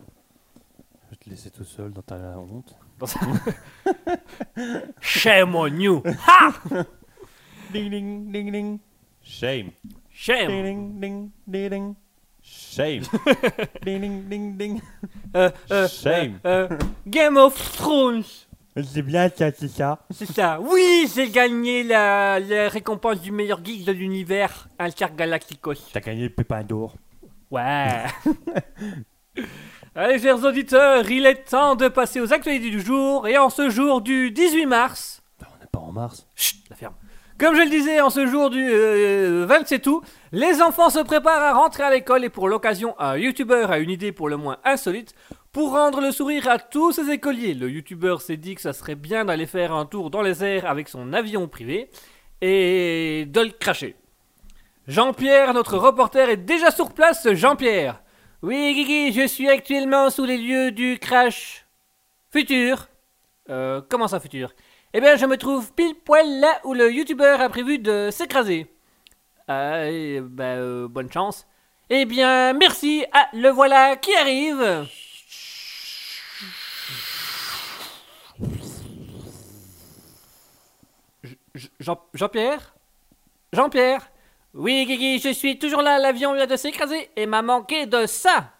Je vais te laisser tout seul dans ta honte. Dans sa- Shame on you! Ha! Ding ding ding ding. Shame. Shame! Ding ding ding ding ding. Shame. ding ding ding ding. Euh, euh, Shame. euh, euh, Game of Thrones! C'est bien ça, c'est ça. C'est ça. Oui, j'ai gagné la, la récompense du meilleur geek de l'univers, Intergalacticos. T'as gagné le pépin d'or. Ouais. Allez, chers auditeurs, il est temps de passer aux actualités du jour. Et en ce jour du 18 mars, On n'est pas en mars. Chut, la ferme. Comme je le disais, en ce jour du euh, 27 août, les enfants se préparent à rentrer à l'école et pour l'occasion, un youtubeur a une idée pour le moins insolite. Pour rendre le sourire à tous ses écoliers, le youtubeur s'est dit que ça serait bien d'aller faire un tour dans les airs avec son avion privé et de le cracher. Jean-Pierre, notre reporter, est déjà sur place. Jean-Pierre. Oui, Guigui, je suis actuellement sous les lieux du crash futur. Euh, comment ça, futur? Eh bien, je me trouve pile poil là où le youtubeur a prévu de s'écraser. Ben, euh, bonne chance. Eh bien, merci. Ah, le voilà qui arrive. Je- je- Jean- Jean-Pierre? Jean-Pierre? Oui, Guigui, je suis toujours là. L'avion vient de s'écraser et m'a manqué de ça.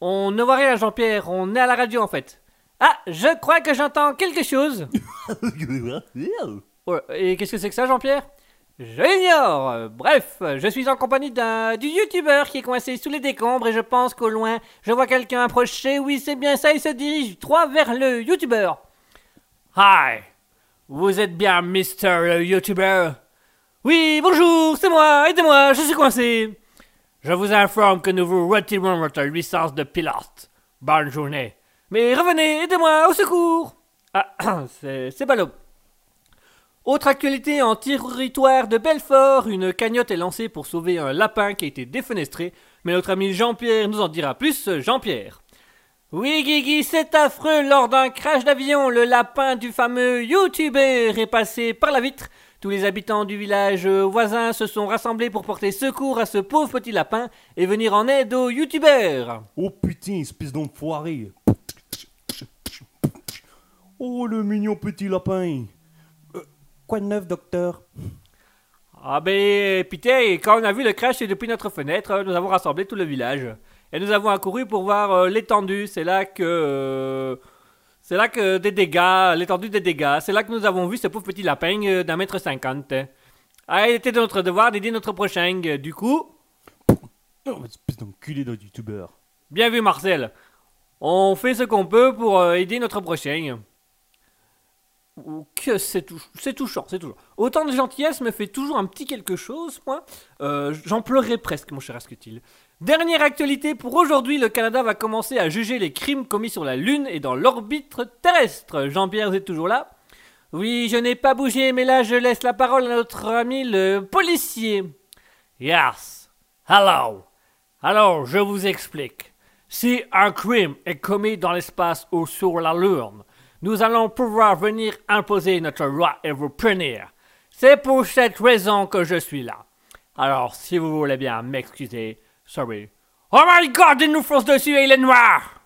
On ne voit rien, Jean-Pierre. On est à la radio, en fait. Ah, je crois que j'entends quelque chose. Ouais, et qu'est-ce que c'est que ça, Jean-Pierre? Je l'ignore. Euh, Bref, euh, je suis en compagnie d'un du youtubeur qui est coincé sous les décombres et je pense qu'au loin, je vois quelqu'un approcher. Oui, c'est bien ça, il se dirige droit vers le youtubeur. Hi, vous êtes bien Mister le youtubeur? Oui, bonjour, c'est moi, aidez-moi, je suis coincé. Je vous informe que nous vous retirons votre licence de pilote. Bonne journée. Mais revenez, aidez-moi, au secours Ah, c'est ballot. Autre actualité en territoire de Belfort, une cagnotte est lancée pour sauver un lapin qui a été défenestré, mais notre ami Jean-Pierre nous en dira plus. Jean-Pierre. Oui, Guigui, c'est affreux. Lors d'un crash d'avion, le lapin du fameux YouTuber est passé par la vitre. Tous les habitants du village voisin se sont rassemblés pour porter secours à ce pauvre petit lapin et venir en aide au YouTuber. Oh putain, espèce d'enfoiré. Oh le mignon petit lapin. Euh, quoi de neuf, docteur? Ah ben, putain, quand on a vu le crash depuis notre fenêtre, nous avons rassemblé tout le village. Et nous avons accouru pour voir euh, l'étendue. C'est là que... euh, c'est là que des dégâts, l'étendue des dégâts. C'est là que nous avons vu ce pauvre petit lapin euh, d'un mètre cinquante. Ah, il était de notre devoir d'aider notre prochain. Du coup, Oh, espèce d'enculé de youtubeur. bien vu Marcel. On fait ce qu'on peut pour euh, aider notre prochain. Ou Que c'est tou- c'est touchant, c'est touchant. Autant de gentillesse me fait toujours un petit quelque chose, moi. Euh, J'en pleurerais presque, mon cher Asketil. Dernière actualité pour aujourd'hui, le Canada va commencer à juger les crimes commis sur la Lune et dans l'orbite terrestre. Jean-Pierre, vous êtes toujours là? Oui, je n'ai pas bougé, mais là je laisse la parole à notre ami le policier. Yes. Hello. Alors, je vous explique. Si un crime est commis dans l'espace ou sur la Lune, nous allons pouvoir venir imposer notre loi et vous punir. C'est pour cette raison que je suis là. Alors, si vous voulez bien m'excuser, sorry. Oh my god, il nous fonce dessus et il est noir!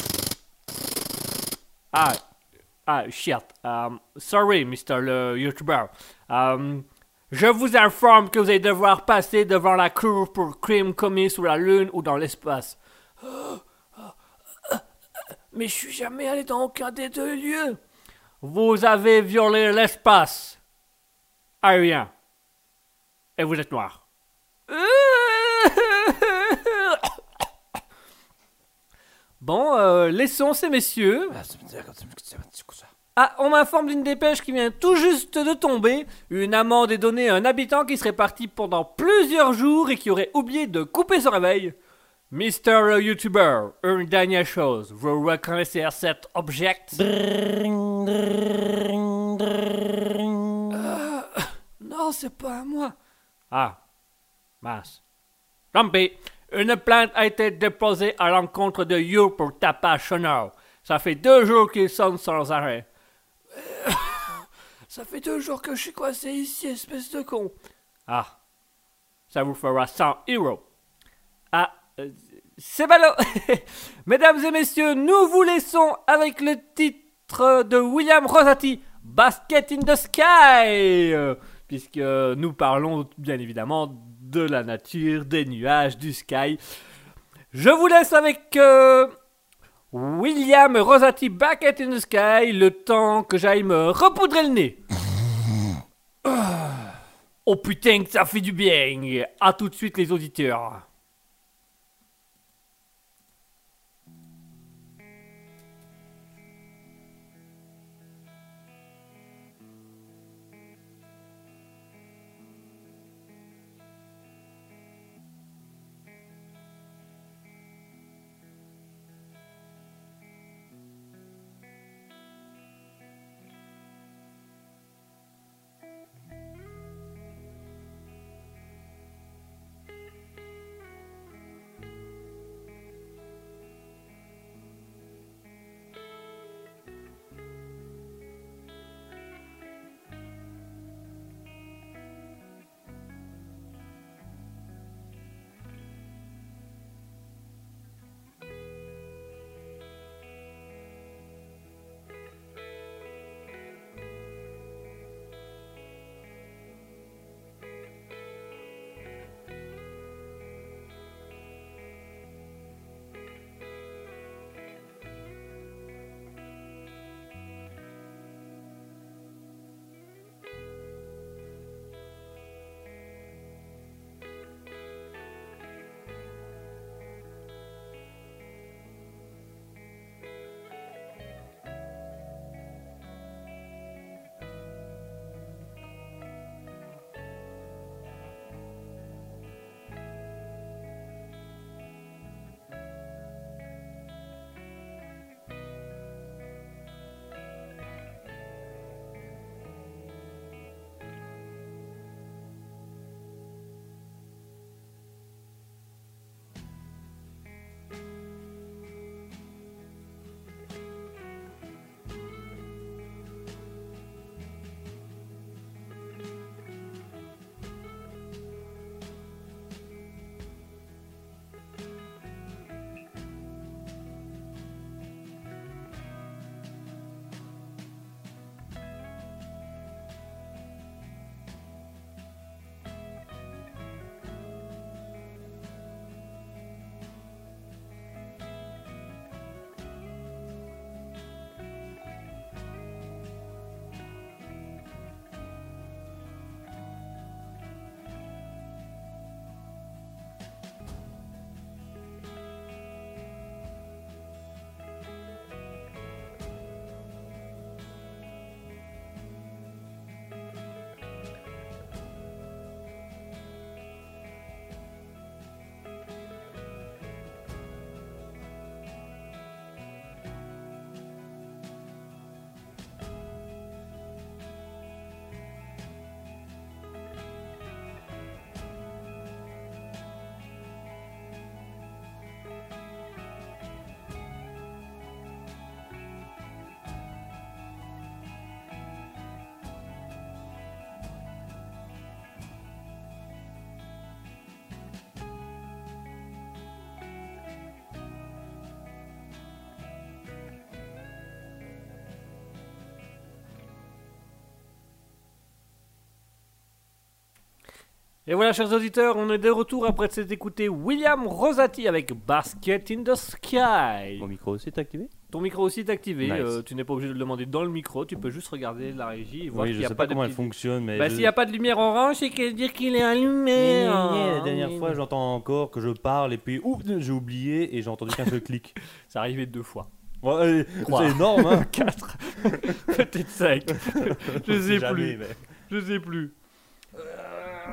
Ah, ah, shit. Um, sorry, Mr. le YouTuber. Um, je vous informe que vous allez devoir passer devant la cour pour crimes commis sur la Lune ou dans l'espace. Mais je suis jamais allé dans aucun des deux lieux. Vous avez violé l'espace aérien. Et vous êtes noir. Bon, euh, laissons ces messieurs. Ah, on m'informe d'une dépêche qui vient tout juste de tomber. Une amende est donnée à un habitant qui serait parti pendant plusieurs jours et qui aurait oublié de couper son réveil. Mister YouTuber, une dernière chose. Vous reconnaissez cet objet Non, c'est pas à moi. Ah, mince. Tant pis. Une plainte a été déposée à l'encontre de You pour tapage sonore. Ça fait deux jours qu'il sonne sans arrêt. Ça fait deux jours que je suis coincé ici, espèce de con. Ah, ça vous fera 100 euros. C'est ballot Mesdames et messieurs, nous vous laissons avec le titre de William Rosati, Basket in the Sky Puisque nous parlons bien évidemment de la nature, des nuages, du sky. Je vous laisse avec euh, William Rosati, Basket in the Sky, le temps que j'aille me repoudrer le nez. Oh putain que ça fait du bien À tout de suite les auditeurs Et voilà, chers auditeurs, on est de retour après s'être écouté William Rosati avec Basket in the Sky. Mon micro aussi est activé? Ton micro aussi est activé. Nice. euh, tu n'es pas obligé de le demander dans le micro. Tu peux juste regarder la régie et voir Oui, qu'il je n'y a sais pas, pas de comment elle petit- fonctionne, mais. Bah, je- s'il n'y a pas de lumière orange, c'est qu'elle dire qu'il est allumé. Gna, gna, hein. gna. La dernière fois, j'entends encore que je parle et puis oups, j'ai oublié et j'ai entendu qu'un seul clic. C'est arrivé deux fois. Ouais, Trois. c'est énorme, hein Quatre. Peut-être cinq. Je sais Jamais, plus. mais- Je sais plus.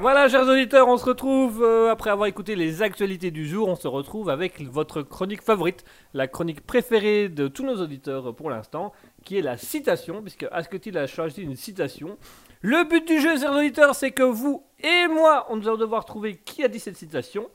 Voilà, chers auditeurs, on se retrouve euh, après avoir écouté les actualités du jour. On se retrouve avec votre chronique favorite, la chronique préférée de tous nos auditeurs pour l'instant, qui est la citation, puisque Asketil a choisi une citation. Le but du jeu, chers auditeurs, c'est que vous et moi, on nous devoir trouver qui a dit cette citation.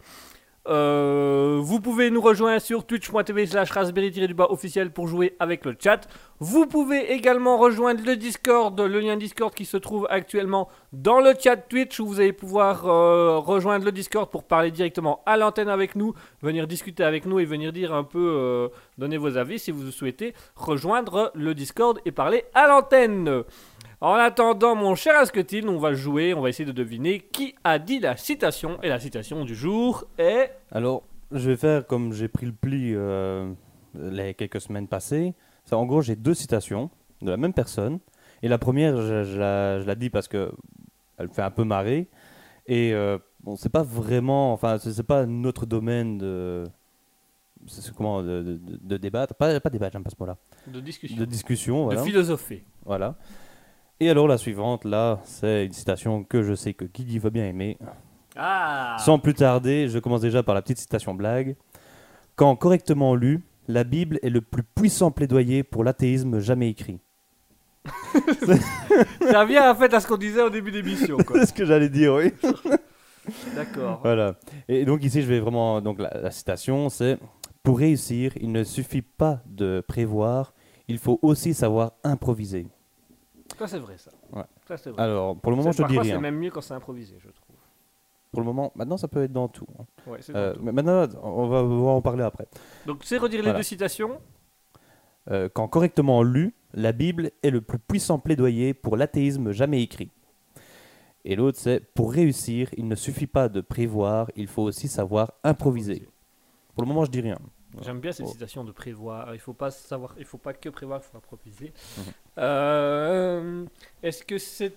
Euh, vous pouvez nous rejoindre sur twitch.tv slash raspberry-du-bas officiel pour jouer avec le chat. Vous pouvez également rejoindre le Discord, le lien Discord qui se trouve actuellement dans le chat Twitch où vous allez pouvoir euh, rejoindre le Discord pour parler directement à l'antenne avec nous, venir discuter avec nous et venir dire un peu, euh, donner vos avis si vous souhaitez rejoindre le Discord et parler à l'antenne. En attendant, mon cher Asketil, on va jouer, on va essayer de deviner qui a dit la citation. Et la citation du jour est. Alors, je vais faire comme j'ai pris le pli euh, les quelques semaines passées. En gros, j'ai deux citations de la même personne. Et la première, je, je la, je la dis parce que elle me fait un peu marrer. Et euh, bon, c'est pas vraiment, enfin, c'est pas notre domaine de, comment, de, de- de- de débattre. Pas, pas débattre, j'aime pas ce mot-là. De discussion. De discussion, voilà. De philosopher. Voilà. Et alors la suivante, là, c'est une citation que je sais que Guigui va bien aimer. Ah Sans plus tarder, je commence déjà par la petite citation blague. Quand correctement lu, la Bible est le plus puissant plaidoyer pour l'athéisme jamais écrit. Ça vient en fait à ce qu'on disait au début d'émission. C'est ce que j'allais dire, oui. D'accord. Voilà. Et donc ici, je vais vraiment. Donc la, la citation, c'est Pour réussir, il ne suffit pas de prévoir, il faut aussi savoir improviser. Ça, c'est vrai, ça. Ouais. Ça, c'est vrai. Alors, pour le moment, C'est- je te dis parfois, c'est rien. même mieux quand c'est improvisé, je trouve. Pour le moment, maintenant, ça peut être dans tout. hein. Ouais, c'est Euh, tout. mais maintenant, on va, on va en parler après. Donc, tu sais redire les voilà. deux citations? Euh, quand correctement lu, la Bible est le plus puissant plaidoyer pour l'athéisme jamais écrit. Et l'autre, c'est pour réussir, il ne suffit pas de prévoir, il faut aussi savoir improviser. Pour le moment, je dis rien. J'aime bien cette Oh. citation de prévoir. Il faut pas savoir, il faut pas que prévoir, il faut improviser. Mhm. Euh, est-ce que c'est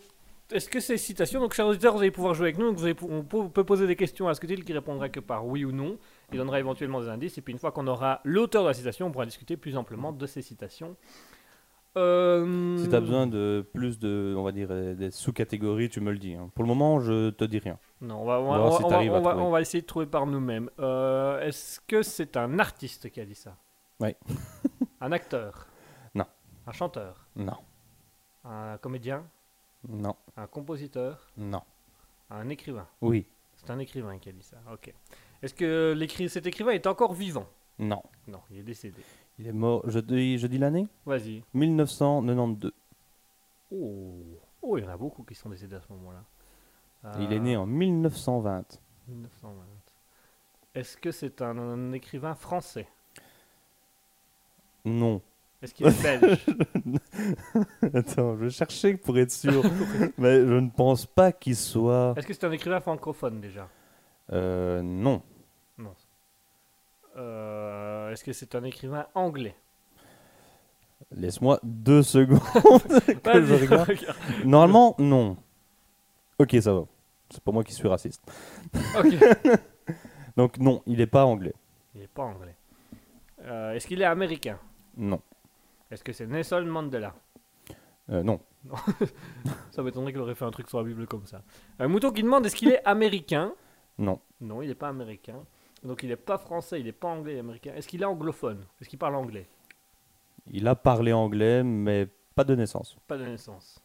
est-ce que ces citations, donc chers auditeurs, vous allez pouvoir jouer avec nous, donc vous allez pou- on peut, poser des questions à ce que qui répondra que par oui ou non. Il donnera éventuellement des indices, et puis une fois qu'on aura l'auteur de la citation, on pourra discuter plus amplement de ces citations. Euh, Si tu as besoin de plus de, on va dire, euh, des sous-catégories, tu me le dis. hein. Pour le moment, je te dis rien. Non, on va, on On va, va voir on si va- t'arrives à on va- trouver. on va essayer de trouver par nous-mêmes. Euh, Est-ce que c'est un artiste qui a dit ça? Oui. un acteur? Non. Un chanteur? Non, Un comédien? Non, Un compositeur? Non. Un écrivain? Oui, C'est un écrivain qui a dit ça, ok. Est-ce que cet écrivain est encore vivant? Non. Non, il est décédé. Il est mort, je dis, je dis l'année Vas-y. 1992. Oh. oh, il y en a beaucoup qui sont décédés à ce moment-là. Il est né en 1920. 1920. Est-ce que c'est un, un écrivain français? Non. Est-ce qu'il est belge? Attends, je cherchais pour être sûr. mais je ne pense pas qu'il soit. Est-ce que c'est un écrivain francophone déjà? Euh. Non. Euh, Est-ce que c'est un écrivain anglais? Laisse-moi deux secondes. que je Vas-y, regarde. regarde. Normalement, non. Ok, ça va. C'est pas moi qui suis raciste. Ok. Donc, non, il n'est pas anglais. Il n'est pas anglais. Euh, Est-ce qu'il est américain? Non. Est-ce que c'est Nelson Mandela? Euh, non. Ça m'étonnerait qu'il aurait fait un truc sur la Bible comme ça. Un mouton qui demande est-ce qu'il est américain? Non. Non, il n'est pas américain. Donc il n'est pas français, il n'est pas anglais, américain. Est-ce qu'il est anglophone? Est-ce qu'il parle anglais? Il a parlé anglais, mais pas de naissance. Pas de naissance.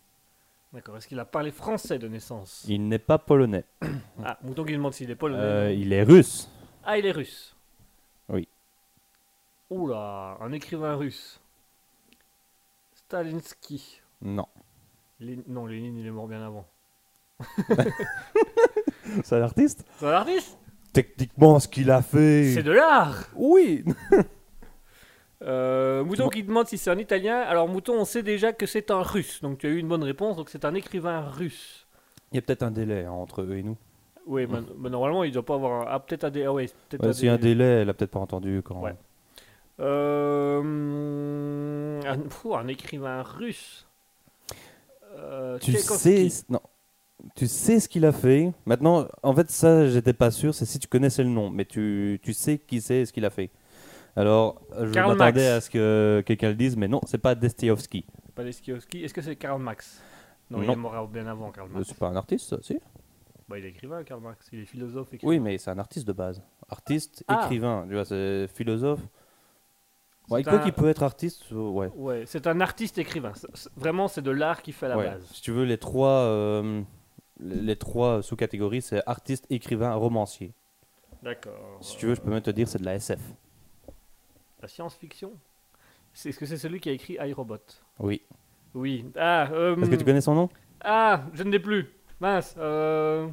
D'accord. Est-ce qu'il a parlé français de naissance? Il n'est pas polonais. Ah, mouton qui demande s'il est polonais. Euh, il est russe. Ah, il est russe. Oui. Oula, un écrivain russe. Stalinsky. Non. Lé- Non, Lénine, il est mort bien avant. C'est un artiste? C'est un artiste? Techniquement, ce qu'il a fait. C'est de l'art Oui. Euh, Mouton qui demande si c'est un italien. Alors, Mouton, on sait déjà que c'est un russe. Donc, tu as eu une bonne réponse. Donc, c'est un écrivain russe. Il y a peut-être un délai hein, entre eux et nous. Oui, mais, mais normalement, il doit pas avoir. un- Ah, peut-être un délai. Ah, ouais, peut-être Ouais, un a un délai. délai, elle a peut-être pas entendu quand. Ouais. Euh, un, écrivain russe. Euh, Tu sais, non. Tu sais ce qu'il a fait. Maintenant, en fait, ça, j'étais pas sûr. C'est si tu connaissais le nom, mais tu, tu sais qui c'est et ce qu'il a fait. Alors, je Karl m'attendais Marx. à ce que quelqu'un le dise, mais non, c'est pas Dostoevsky. Pas Dostoïevski. Est-ce que c'est Karl Marx? Non, il Non. est mort bien avant Karl Euh, Marx. C'est pas un artiste, ça, si Bah, il est écrivain, Karl Marx. Il est philosophe. écrivain. Oui, mais c'est un artiste de base. Artiste, Ah. écrivain. Tu vois, c'est philosophe. Ouais, C'est quoi un- qu'il peut être artiste, euh, ouais. Ouais, c'est un artiste écrivain. C'est- c'est- Vraiment, c'est de l'art qui fait la Ouais. base. Si tu veux, les trois, euh, les trois sous-catégories, c'est artiste, écrivain, romancier. D'accord. Si tu veux, je peux même te dire c'est de la SF. La science-fiction? Est-ce que c'est celui qui a écrit iRobot? Oui. Oui. Ah, euh, Est-ce que tu connais son nom? Ah, je ne l'ai plus. Mince. Euh...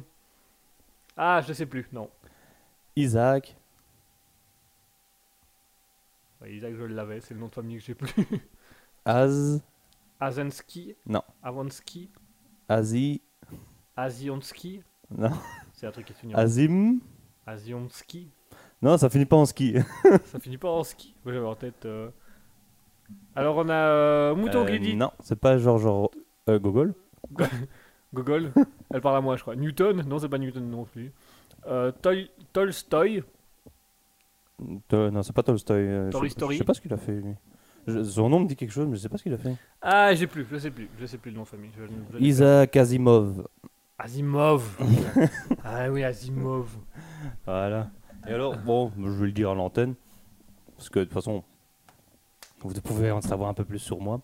Ah, je ne sais plus. Non. Isaac. Ouais, Isaac, je l'avais. C'est le nom de famille que j'ai plus. Az. Azensky Non. Avonsky Azi. Azionsky Non. C'est un truc qui finit en Azim. Azionsky. Non, ça finit pas en ski. Ça finit pas en ski. Moi, j'avais en tête. euh, Alors, on a euh, Mouton Euh, qui dit Non, c'est pas genre genre euh, Gogol. Gogol. Elle parle à moi, je crois. Newton Non, c'est pas Newton non plus. Euh, Tol- Tolstoy. Non, c'est pas Tolstoy. euh, Toy je, Story. je sais pas ce qu'il a fait lui. Je- son nom me dit quelque chose, mais je sais pas ce qu'il a fait. Ah, j'ai plus. Je sais plus. Je sais plus le nom de famille. Je- je- Isaac Asimov. Asimov. ah oui, Asimov. Voilà. Et alors, bon, je vais le dire à l'antenne, parce que de toute façon, vous pouvez en savoir un peu plus sur moi.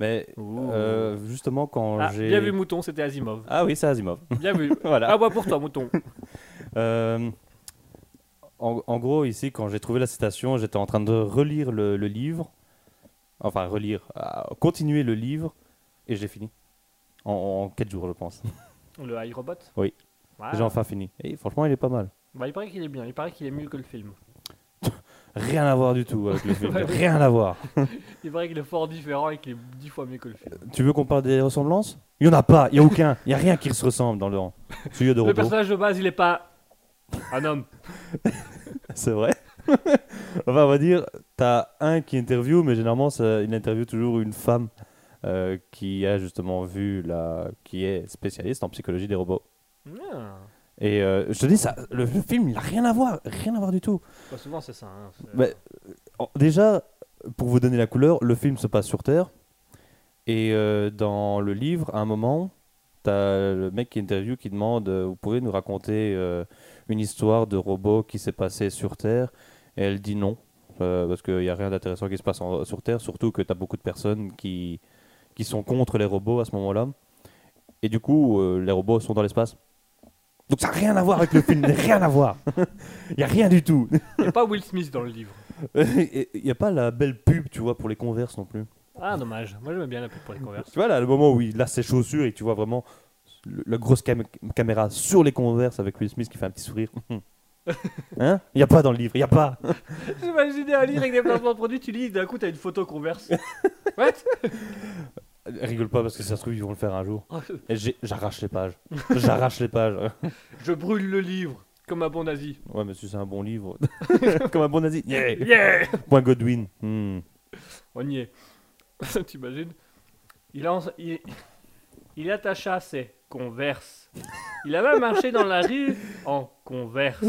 Mais euh, justement, quand Ah, j'ai. bien vu, Mouton, c'était Asimov. Ah oui, c'est Asimov. Bien vu. voilà. Ah, bah pour toi, Mouton. Euh, en, en gros, ici, quand j'ai trouvé la citation, j'étais en train de relire le, le livre. Enfin, relire, euh, continuer le livre, et j'ai fini. En, en 4 jours, je pense. Le iRobot Oui. Ouais. J'ai enfin fini. Et franchement, il est pas mal. Bah, il paraît qu'il est bien. Il paraît qu'il est mieux que le film. Rien à voir du tout avec le film. Rien à voir. Il paraît qu'il est fort différent et qu'il est dix fois mieux que le film. Tu veux qu'on parle des ressemblances? Il y en a pas, il y a aucun. Il y a rien qui se ressemble dans le celui de Le robot. personnage de base, il est pas un homme. C'est vrai. enfin, on va dire, t'as un qui interview, mais généralement, ça- il interviewe toujours une femme euh, qui a justement vu la, qui est spécialiste en psychologie des robots. Ah. Et euh, je te dis, ça, le, le film, il a rien à voir, rien à voir du tout. Bah, souvent, c'est ça. hein, Déjà, pour vous donner la couleur, le film se passe sur Terre. Et euh, dans le livre, à un moment, t'as le mec qui interview qui demande Vous pouvez nous raconter une histoire de robot qui s'est passé sur Terre? Et elle dit non, euh, parce qu'il n'y a rien d'intéressant qui se passe en- sur Terre, surtout que tu as beaucoup de personnes qui, qui sont contre les robots à ce moment-là. Et du coup, euh, les robots sont dans l'espace. Donc ça n'a rien à voir avec le film, rien à voir. Il n'y a rien du tout. Il n'y a pas Will Smith dans le livre. Il n'y a pas la belle pub, tu vois, pour les converses non plus. Ah, dommage. Moi, j'aimais bien la pub pour les converses. Tu vois, là, le moment où il a ses chaussures et tu vois vraiment le- la grosse cam- caméra sur les converses avec Will Smith qui fait un petit sourire. hein? Il n'y a pas dans le livre, il n'y a pas. J'imaginais un livre avec des placements de produits, tu lis, d'un coup, t'as une photo converse. What? Rigole pas parce que ça se trouve, ils vont le faire un jour. Oh, Et j'ai- j'arrache les pages. J'arrache les pages. Je brûle le livre, comme un bon nazi. Ouais, mais si c'est un bon livre. Comme un bon nazi. Yeah Yeah Point Godwin. Hmm. On y est. T'imagines? Il, a, il, il attacha ses converses. Il a même marché dans la rue en converse.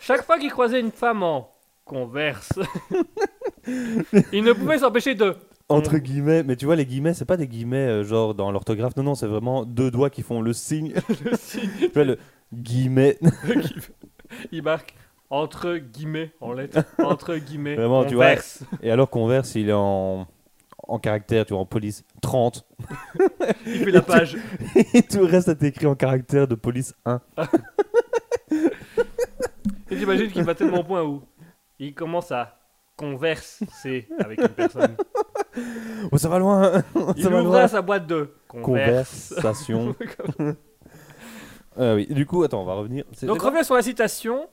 Chaque fois qu'il croisait une femme en converse, il ne pouvait s'empêcher de. Entre guillemets, mais tu vois, les guillemets, c'est pas des guillemets euh, genre dans l'orthographe. Non, non, c'est vraiment deux doigts qui font le signe. Le signe tu vois, le guillemet. il marque entre guillemets en lettres. Entre guillemets. Vraiment, tu vois. converse. Et alors Converse, il est en, en caractère, tu vois, en police 30. Il fait la page. Et tout le reste est écrit en caractère de police 1. Et j'imagine qu'il va tellement au point où il commence à converser avec une personne. Oh, ça va loin Il Ça va loin sa boîte de converse. Conversation. Euh, oui, du coup, attends, on va revenir. C'est- Donc c'est reviens sur la citation.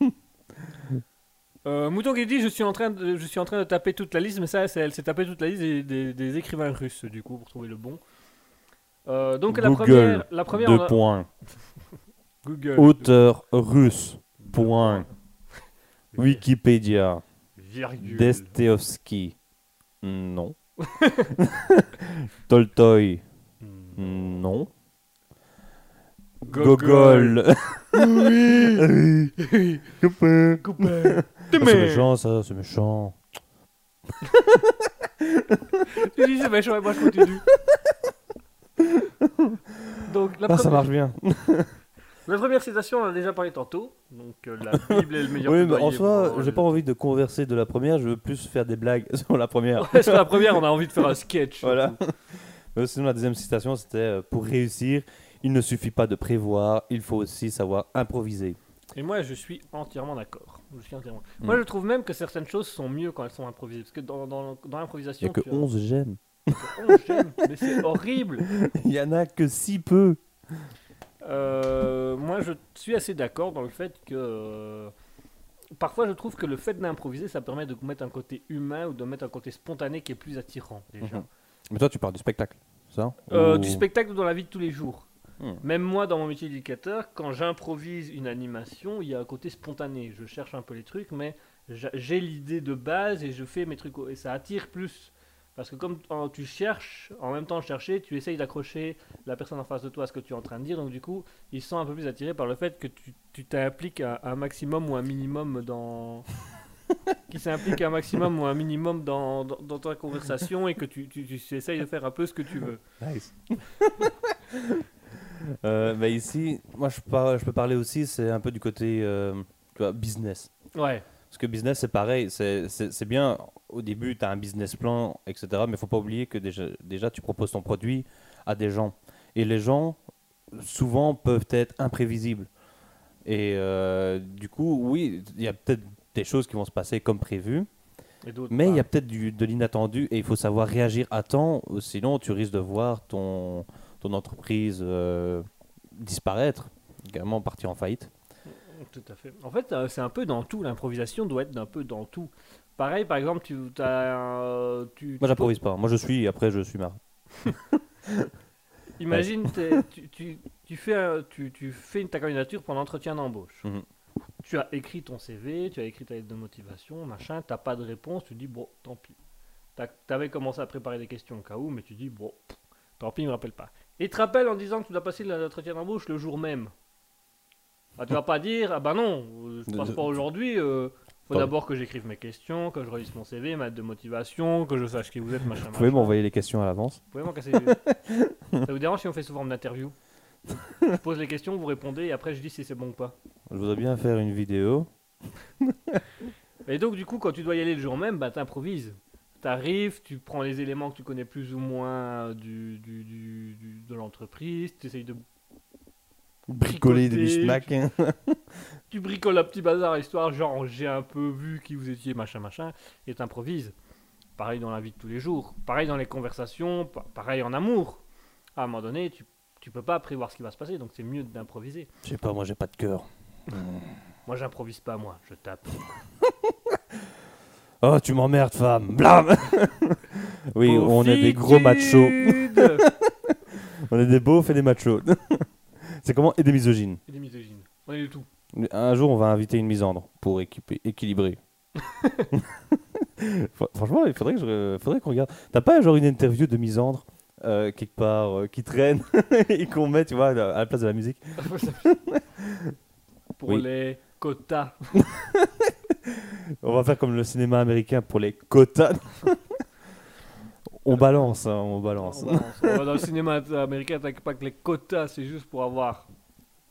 Euh, Mouton qui dit je suis en train de je suis en train de taper toute la liste mais ça c'est- elle s'est tapée toute la liste des, des- des écrivains russes du coup pour trouver le bon. Euh, donc la Google, première la première Deux a- points. Google Auteur russe. Point. Wikipédia. Virgule. Dostoevsky. Non. Tolstoy. Hmm. Non. Gogol. Oui. oui. Copain. Copain. Ah, C'est méchant ça, c'est méchant. Tu dis c'est méchant et moi je continue. Donc la, Ah, ça première, marche bien. La première citation on en a déjà parlé tantôt. Donc euh, la Bible est le meilleur Oui, mais en soi, j'ai pas envie de converser de la première, je veux plus faire des blagues sur la première. Ouais, sur la première, on a envie de faire un sketch. Voilà. Sinon, la deuxième citation, c'était euh, Pour réussir, il ne suffit pas de prévoir, il faut aussi savoir improviser. Et moi, je suis entièrement d'accord. Je suis entièrement. Mm. Moi, je trouve même que certaines choses sont mieux quand elles sont improvisées. Parce que dans, dans, dans Il n'y l'improvisation, a que tu as- 11 j'aime. 11 j'aime, mais c'est horrible. Il y en a que si peu. Euh, moi, je suis assez d'accord dans le fait que. euh, Parfois, je trouve que le fait d'improviser, ça permet de mettre un côté humain ou de mettre un côté spontané qui est plus attirant, déjà. Mhm. Mais toi, tu parles du spectacle, ça? Euh, Ou- Du spectacle dans la vie de tous les jours. Hmm. Même moi, dans mon métier d'éducateur, quand j'improvise une animation, il y a un côté spontané. Je cherche un peu les trucs, mais j'a- j'ai l'idée de base et je fais mes trucs. au- Et ça attire plus. Parce que comme quand tu cherches, en même temps de chercher, tu essayes d'accrocher la personne en face de toi à ce que tu es en train de dire. Donc du coup, ils sont un peu plus attirés par le fait que tu t'impliques un, un maximum ou un minimum dans... qui s'implique un maximum ou un minimum dans, dans, dans ta conversation et que tu, tu, tu essayes de faire un peu ce que tu veux. Nice. Euh, mais ici, moi, je, par- je peux parler aussi, c'est un peu du côté euh, tu vois, business. Ouais. Parce que business, c'est pareil. C'est bien, au début, tu as un business plan, etc. Mais il faut pas oublier que déjà, déjà, tu proposes ton produit à des gens. Et les gens, souvent, peuvent être imprévisibles. Et euh, du coup, oui, il y a peut-être des choses qui vont se passer comme prévu. Mais il y a peut-être de l'inattendu et il faut savoir réagir à temps, sinon tu risques de voir ton, ton entreprise euh, disparaître, également partir en faillite. Tout à fait. En fait, euh, c'est un peu dans tout. L'improvisation doit être d'un peu dans tout. Pareil, par exemple, tu as, un- tu, Moi j'improvise pas, moi je suis et après je suis marre. Imagine, tu, tu, tu fais, un- tu, tu fais une, ta candidature pour l'entretien d'embauche. Mhm. Tu as écrit ton CV, tu as écrit ta lettre de motivation, machin, t'as pas de réponse, tu dis bon, tant pis. T'avais commencé à préparer des questions au cas où, mais tu dis bon, pff, tant pis, il me rappelle pas. Et il te rappelle en disant que tu dois passer l'entretien d'embauche le jour même. Bah, tu vas pas dire ah bah non, euh, je passe pas aujourd'hui. euh, faut Pardon. d'abord que j'écrive mes questions, que je relise mon CV, ma lettre de motivation, que je sache qui vous êtes, machin. Vous pouvez machin. m'envoyer les questions à l'avance Vous pouvez m'en casser les yeux. Ça vous dérange si on fait sous forme d'interview Je pose les questions, vous répondez et après je dis si c'est bon ou pas. Je voudrais bien faire une vidéo. Et donc du coup quand tu dois y aller le jour même, bah t'improvises. T'arrives, tu prends les éléments que tu connais plus ou moins du, du- du- du- de l'entreprise, tu essayes de... Bricoler des snacks. hein. Tu bricoles un petit bazar histoire, genre j'ai un peu vu qui vous étiez, machin machin, et t'improvises. Pareil dans la vie de tous les jours, pareil dans les conversations, pa- pareil en amour. À un moment donné, tu, tu peux pas prévoir ce qui va se passer, donc c'est mieux d'improviser. Je sais pas, moi j'ai pas de cœur. Moi, j'improvise pas, moi, je tape. Oh, tu m'emmerdes, femme. Blam Oui, on est des gros machos. On est des beaufs et des machos. C'est comment Et des misogynes. Et des misogynes. On est de tout. Un jour, on va inviter une misandre pour équiper, équilibrer. Fr- Franchement, il faudrait que je, faudrait qu'on regarde. T'as pas genre une interview de misandre euh, quelque part euh, qui traîne et qu'on met, tu vois, à la place de la musique? Pour Oui. les quotas. On va faire comme le cinéma américain pour les quotas. On balance, hein, on balance. On, balance. On va dans le cinéma américain, t'inquiète pas que les quotas, c'est juste pour avoir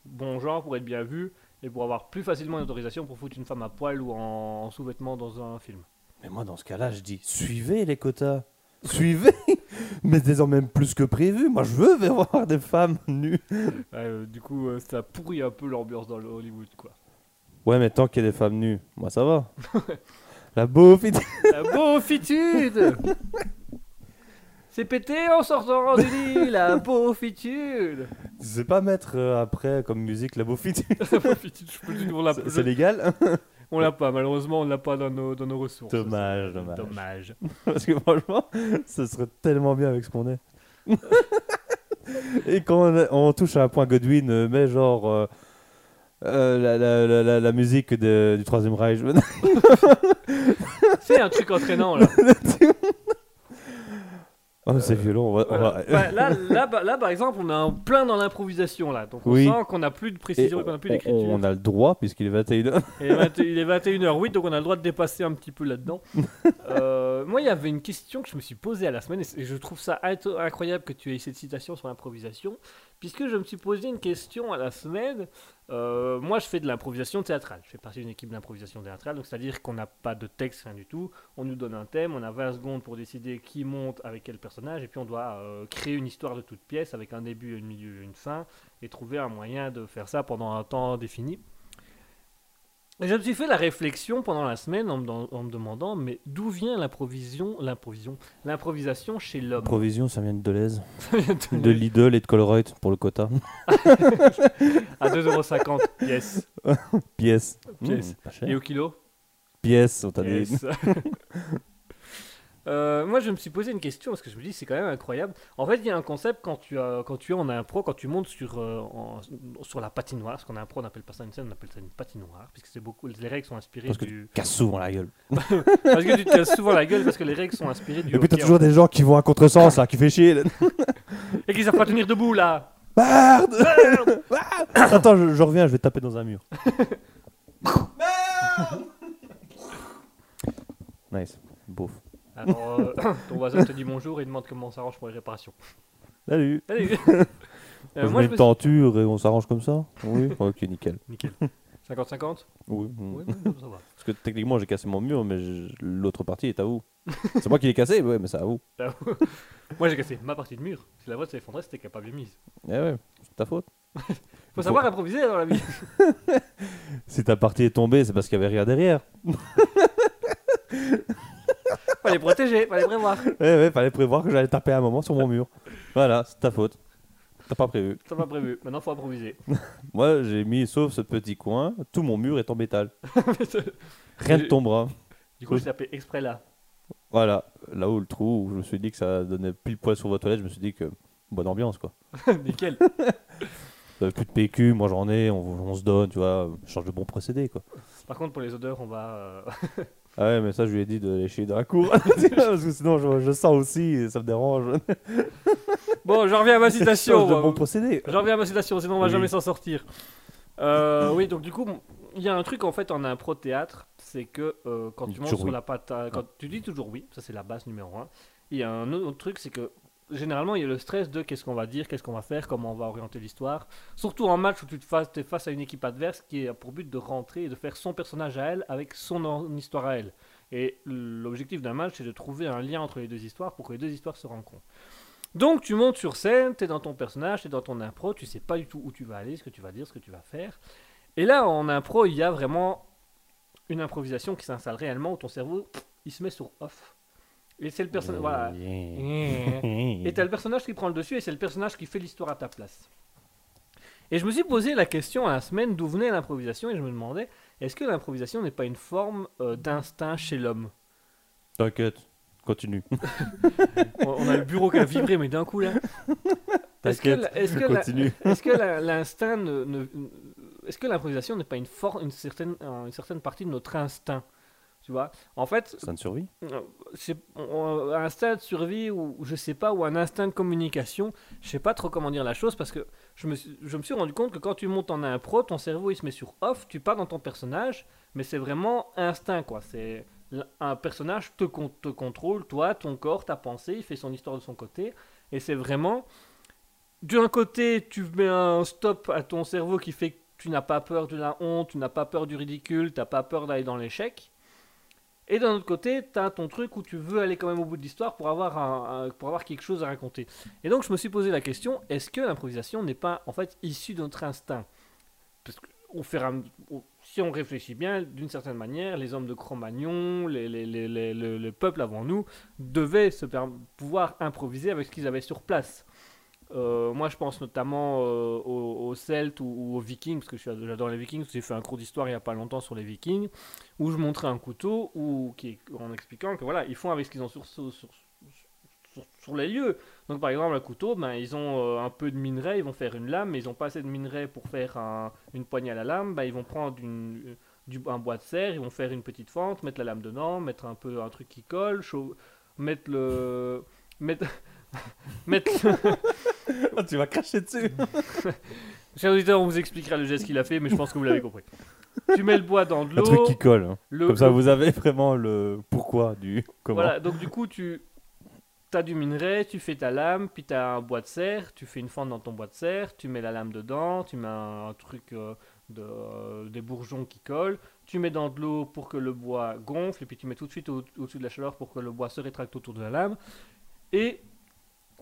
bon genre, pour être bien vu, et pour avoir plus facilement une autorisation pour foutre une femme à poil ou en, en sous-vêtements dans un film. Mais moi, dans ce cas-là, je dis suivez les quotas. Suivez Mettez-en même plus que prévu. Moi, je veux voir des femmes nues. Ouais, euh, du coup, euh, ça pourrit un peu l'ambiance dans le Hollywood, quoi. Ouais, mais tant qu'il y a des femmes nues, moi, ça va. La beaufitude. La beaufitude C'est pété en sortant du lit, la beaufitude Tu sais pas mettre euh, après comme musique la beaufitude La beaufitude, je peux dire, l'a C'est c'est légal On l'a pas, malheureusement, on l'a pas dans nos, dans nos ressources. Dommage, dommage. Dommage. Parce que franchement, ce serait tellement bien avec ce qu'on est. Et quand on, on touche à un point Godwin, euh, mais genre euh, euh, la, la, la, la- la musique de- du Troisième Reich. C'est un truc entraînant là. Oh, c'est violent. On va, on Voilà. va- Ouais, là, là, bah- là, par exemple, on est en plein dans l'improvisation là. Donc on Oui. sent qu'on n'a plus de précision et qu'on n'a plus d'écriture. on a le droit, puisqu'il est 21h. Et vingt- il est 21h08, donc on a le droit de dépasser un petit peu là-dedans. Euh, moi, il y avait une question que je me suis posée à la semaine, et je trouve ça incroyable que tu aies cette citation sur l'improvisation, puisque je me suis posé une question à la semaine. Euh, moi, je fais de l'improvisation théâtrale. Je fais partie d'une équipe d'improvisation théâtrale, donc c'est-à-dire qu'on n'a pas de texte, rien du tout. On nous donne un thème, on a 20 secondes pour décider qui monte avec quel personnage, et puis on doit euh, créer une histoire de toute pièce avec un début, un milieu une fin, et trouver un moyen de faire ça pendant un temps défini. Et je me suis fait la réflexion pendant la semaine en me, en- en me demandant, mais d'où vient l'improvision, l'improvision, l'improvisation chez l'homme? Provision, ça vient de Deleuze. De Lidl et de Colruyt pour le quota. À 2,50€, yes. Pièce. Pièce. Mmh. Et au kilo? Pièce, on t'a dit. Euh, moi, je me suis posé une question parce que je me dis c'est quand même incroyable. En fait, il y a un concept quand tu, as, quand tu es en impro, quand tu montes sur, euh, en- sur la patinoire, parce qu'en impro, on appelle pas ça une scène, on appelle ça une patinoire, puisque c'est beaucoup, les règles sont inspirées Parce que du. Casse souvent la gueule. Parce que tu te casses souvent la gueule parce que les règles sont inspirées du. Et puis t'as toujours des gens qui vont à contresens, là, qui fait chier. Et qui savent pas tenir debout là Merde Attends, je, je reviens, je vais taper dans un mur. nice. Alors, euh, ton voisin te dit bonjour et demande comment on s'arrange pour les réparations. Salut. Salut Euh, je Moi, mets je me une tenture et on s'arrange comme ça Oui. Ok, nickel. Nickel. 50-50 Oui. Oui, oui, ça va. Parce que techniquement, j'ai cassé mon mur, mais je- l'autre partie est à vous. C'est moi qui l'ai cassé, ouais, mais c'est à vous. Moi, j'ai cassé ma partie de mur. Si la vôtre s'est effondrée, c'était capable de mise. Eh ouais, c'est ta faute. Faut Faut- savoir improviser dans la vie. Si ta partie est tombée, c'est parce qu'il y avait rien derrière. Les protéger, les prévoir. Ouais, ouais, fallait prévoir que j'allais taper à un moment sur mon mur. Voilà, c'est ta faute. T'as pas prévu. Ça pas prévu. Maintenant, faut improviser. Moi, j'ai mis, sauf ce petit coin, tout mon mur est en métal. Rien ne J'ai- tombera. du coup, je tapé exprès là. Voilà, là où le trou, où je me suis dit que ça donnait pile poil sur votre toilette, je me suis dit que bonne ambiance quoi. Nickel. Avez plus de PQ, moi j'en ai, on, on se donne, tu vois, je change de bon procédé quoi. Par contre, pour les odeurs, on va. Ah ouais, mais ça je lui ai dit de lécher dans la cour, parce que sinon je, je sens aussi et ça me dérange. Bon, j'en reviens à ma citation. moi. bon procédé. J'en reviens à ma citation, sinon on va Oui. jamais s'en sortir. Euh, oui, donc du coup, il y a un truc en fait en impro théâtre, c'est que euh, quand tu montes Toujours sur oui. la patte, à- quand tu dis toujours oui, ça c'est la base numéro un. Il y a un autre truc, c'est que généralement il y a le stress de qu'est-ce qu'on va dire, qu'est-ce qu'on va faire, comment on va orienter l'histoire. Surtout en match où tu te fasses, es face à une équipe adverse qui a pour but de rentrer et de faire son personnage à elle avec son histoire à elle. Et l'objectif d'un match, c'est de trouver un lien entre les deux histoires pour que les deux histoires se rencontrent. Donc tu montes sur scène, tu es dans ton personnage, tu es dans ton impro, tu sais pas du tout où tu vas aller, ce que tu vas dire, ce que tu vas faire. Et là, en impro, il y a vraiment une improvisation qui s'installe réellement où ton cerveau, il se met sur off. Et c'est le personnage... Voilà. Et t'as le personnage qui prend le dessus et c'est le personnage qui fait l'histoire à ta place. Et je me suis posé la question à la semaine d'où venait l'improvisation et je me demandais est-ce que l'improvisation n'est pas une forme euh, d'instinct chez l'homme? T'inquiète, continue. on, a le bureau qui a vibré, mais d'un coup là. Est-ce que, est-ce que, la- continue. est-ce que la- l'instinct est-ce que l'improvisation n'est pas une, for- une, certaine, une certaine partie de notre instinct? Tu vois. En fait, Ça ne survit euh, c'est- on- un instinct de survie ou je sais pas ou un instinct de communication je sais pas trop comment dire la chose parce que je me, suis, je me suis rendu compte que quand tu montes en impro ton cerveau il se met sur off tu pars dans ton personnage mais c'est vraiment instinct quoi. C'est un personnage te, con- te contrôle toi ton corps ta pensée il fait son histoire de son côté et c'est vraiment d'un côté tu mets un stop à ton cerveau qui fait que tu n'as pas peur de la honte tu n'as pas peur du ridicule tu n'as pas peur d'aller dans l'échec et d'un autre côté, tu as ton truc où tu veux aller quand même au bout de l'histoire pour avoir, quelque chose à raconter. Et donc je me suis posé la question, est-ce que l'improvisation n'est pas en fait issue de notre instinct? Parce que si on réfléchit bien, d'une certaine manière, les hommes de Cro-Magnon, les, les- les- les- le, le peuple avant nous, devaient se pouvoir improviser avec ce qu'ils avaient sur place. Euh, moi, je pense notamment euh, aux, aux Celtes ou, aux Vikings, parce que j'adore les Vikings. J'ai fait un cours d'histoire il n'y a pas longtemps sur les Vikings, où je montrais un couteau, ou qui, en expliquant que voilà, ils font avec ce qu'ils ont sur, sur, sur, les lieux. Donc, par exemple, un couteau, ben, ils ont euh, un peu de minerai, ils vont faire une lame, mais ils n'ont pas assez de minerai pour faire un- une poignée à la lame. Ben, ils vont prendre du, un bois de serre, ils vont faire une petite fente, mettre la lame dedans, mettre un peu un truc qui colle, mettre le. Mettre, mettre, Tu vas cracher dessus Cher auditeur, on vous expliquera le geste qu'il a fait, mais je pense que vous l'avez compris. Tu mets le bois dans de Un truc l'eau. qui colle. hein. Comme ça, vous avez vraiment le pourquoi du comment. Voilà, donc du coup, tu as du minerai, tu fais ta lame, puis tu as un bois de serre, tu fais une fente dans ton bois de serre, tu mets la lame dedans, tu mets un, un truc euh, de, euh, des bourgeons qui collent, tu mets dans de l'eau pour que le bois gonfle, et puis tu mets tout de suite au- au-dessus de la chaleur pour que le bois se rétracte autour de la lame. Et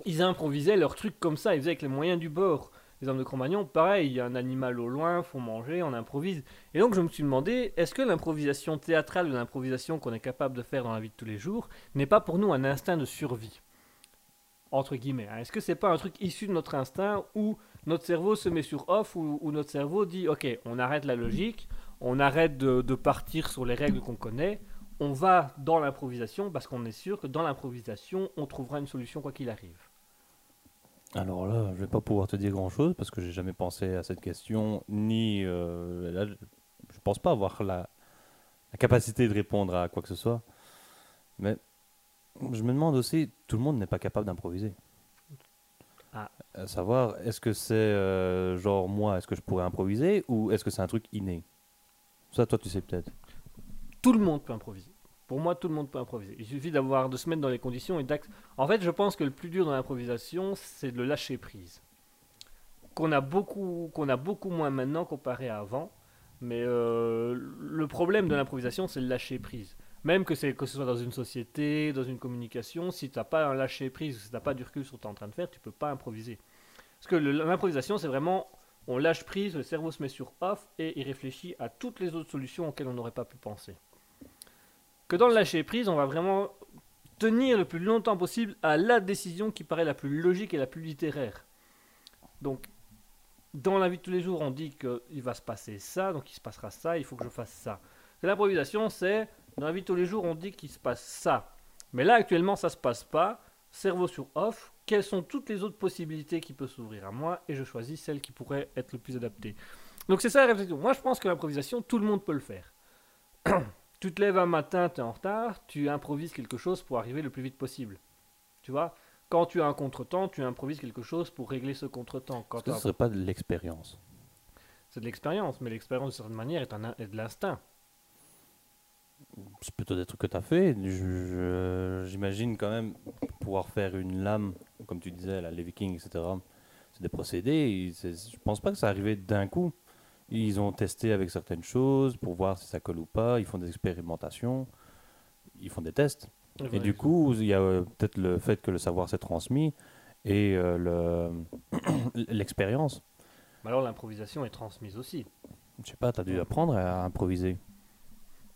ils improvisaient leur truc comme ça, ils faisaient avec les moyens du bord. les hommes de Cro-Magnon, pareil, il y a un animal au loin, faut manger, on improvise. Et donc je me suis demandé, est-ce que l'improvisation théâtrale ou l'improvisation qu'on est capable de faire dans la vie de tous les jours n'est pas pour nous un instinct de survie? Entre guillemets. hein. Est-ce que c'est pas un truc issu de notre instinct où notre cerveau se met sur off, où, où notre cerveau dit, ok, on arrête la logique, on arrête de partir sur les règles qu'on connaît, on va dans l'improvisation parce qu'on est sûr que dans l'improvisation, on trouvera une solution quoi qu'il arrive? Alors là, je vais pas pouvoir te dire grand chose parce que j'ai jamais pensé à cette question, ni euh, là, je je pense pas avoir la, la capacité de répondre à quoi que ce soit. Mais je me demande aussi, tout le monde n'est pas capable d'improviser. Ah. À savoir, est-ce que c'est euh, genre moi, est-ce que je pourrais improviser ou est-ce que c'est un truc inné? Ça, toi, tu sais peut-être. Tout le monde peut improviser. Pour moi, tout le monde peut improviser. Il suffit d'avoir de se mettre dans les conditions et d'act. En fait, je pense que le plus dur dans l'improvisation, c'est de le lâcher prise. Qu'on a beaucoup, qu'on a beaucoup moins maintenant comparé à avant. Mais euh, le problème de l'improvisation, c'est le lâcher prise. Même que, que ce soit dans une société, dans une communication, si tu n'as pas un lâcher prise, si tu n'as pas du recul sur ce que tu es en train de faire, tu peux pas improviser. Parce que l'improvisation, c'est vraiment, on lâche prise, le cerveau se met sur off et il réfléchit à toutes les autres solutions auxquelles on n'aurait pas pu penser. Que dans le lâcher prise, on va vraiment tenir le plus longtemps possible à la décision qui paraît la plus logique et la plus littéraire. Donc, dans la vie de tous les jours, on dit qu'il va se passer ça, donc il se passera ça, il faut que je fasse ça. L'improvisation, c'est dans la vie de tous les jours, on dit qu'il se passe ça. Mais là, actuellement, ça se passe pas. Cerveau sur off. Quelles sont toutes les autres possibilités qui peuvent s'ouvrir à moi et je choisis celle qui pourrait être le plus adaptée. Donc c'est ça la réflexion. Moi, je pense que l'improvisation, tout le monde peut le faire. tu te lèves un matin, tu es en retard, tu improvises quelque chose pour arriver le plus vite possible. Tu vois Quand tu as un contretemps, tu improvises quelque chose pour régler ce contretemps. Quand ce serait pas de l'expérience C'est de l'expérience, mais l'expérience, de certaine manière, est, un, est de l'instinct. C'est plutôt des trucs que tu as fait. J'imagine quand même pouvoir faire une lame, comme tu disais, là, les Vikings, etc. C'est des procédés. Je pense pas que ça arrivait d'un coup. Ils ont testé avec certaines choses pour voir si ça colle ou pas. Ils font des expérimentations. Ils font des tests. Et du coup, il y a euh, peut-être le fait que le savoir s'est transmis et euh, le- l'expérience. Mais alors l'improvisation est transmise aussi. Je sais pas, tu as dû apprendre à improviser.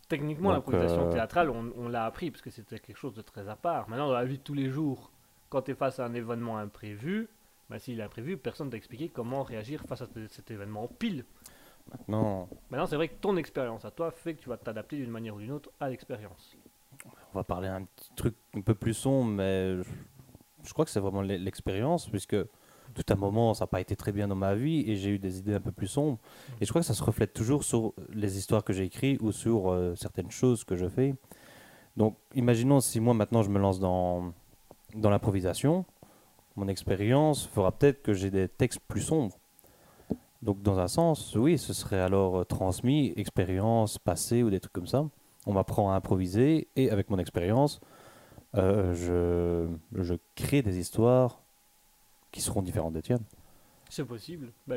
Techniquement, l'improvisation euh, théâtrale, on, on l'a appris parce que c'était quelque chose de très à part. Maintenant, dans la vie de tous les jours, quand tu es face à un événement imprévu, bah, s'il est imprévu, personne ne t'a expliqué comment réagir face à ce- cet événement pile. Non, Maintenant, c'est vrai que ton expérience à toi fait que tu vas t'adapter d'une manière ou d'une autre à l'expérience. on va parler un petit truc un peu plus sombre, mais je, je crois que c'est vraiment l'e- l'expérience, puisque tout un moment, ça n'a pas été très bien dans ma vie et j'ai eu des idées un peu plus sombres. Et je crois que ça se reflète toujours sur les histoires que j'ai écrites ou sur euh, certaines choses que je fais. Donc, imaginons si moi maintenant je me lance dans, dans l'improvisation, mon expérience fera peut-être que j'ai des textes plus sombres. Donc, dans un sens, oui, ce serait alors euh, transmis, expérience passée ou des trucs comme ça. On m'apprend à improviser et avec mon expérience, euh, je, crée des histoires qui seront différentes des tiennes. C'est possible. Bah,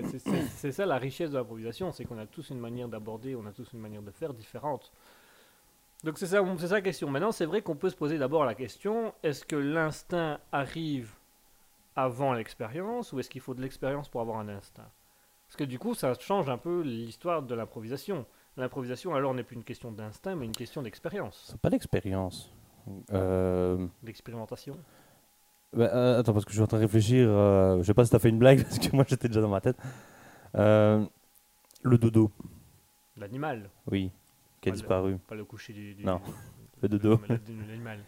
c'est- ça la richesse de l'improvisation, c'est qu'on a tous une manière d'aborder, on a tous une manière de faire différente. Donc c'est ça, ça la question. Maintenant, c'est vrai qu'on peut se poser d'abord la question est-ce que l'instinct arrive avant l'expérience ou est-ce qu'il faut de l'expérience pour avoir un instinct? Parce que du coup, ça change un peu l'histoire de l'improvisation. L'improvisation, alors, n'est plus une question d'instinct, mais une question d'expérience, C'est pas l'expérience. Euh, d'expérimentation. bah, euh, attends, parce que je suis en train de réfléchir. euh, je sais pas si t'as fait une blague, parce que moi j'étais déjà dans ma tête. Euh, le dodo, L'animal, oui, qui a Pas le- disparu. pas le coucher du, du- Non, le dodo. l'animal.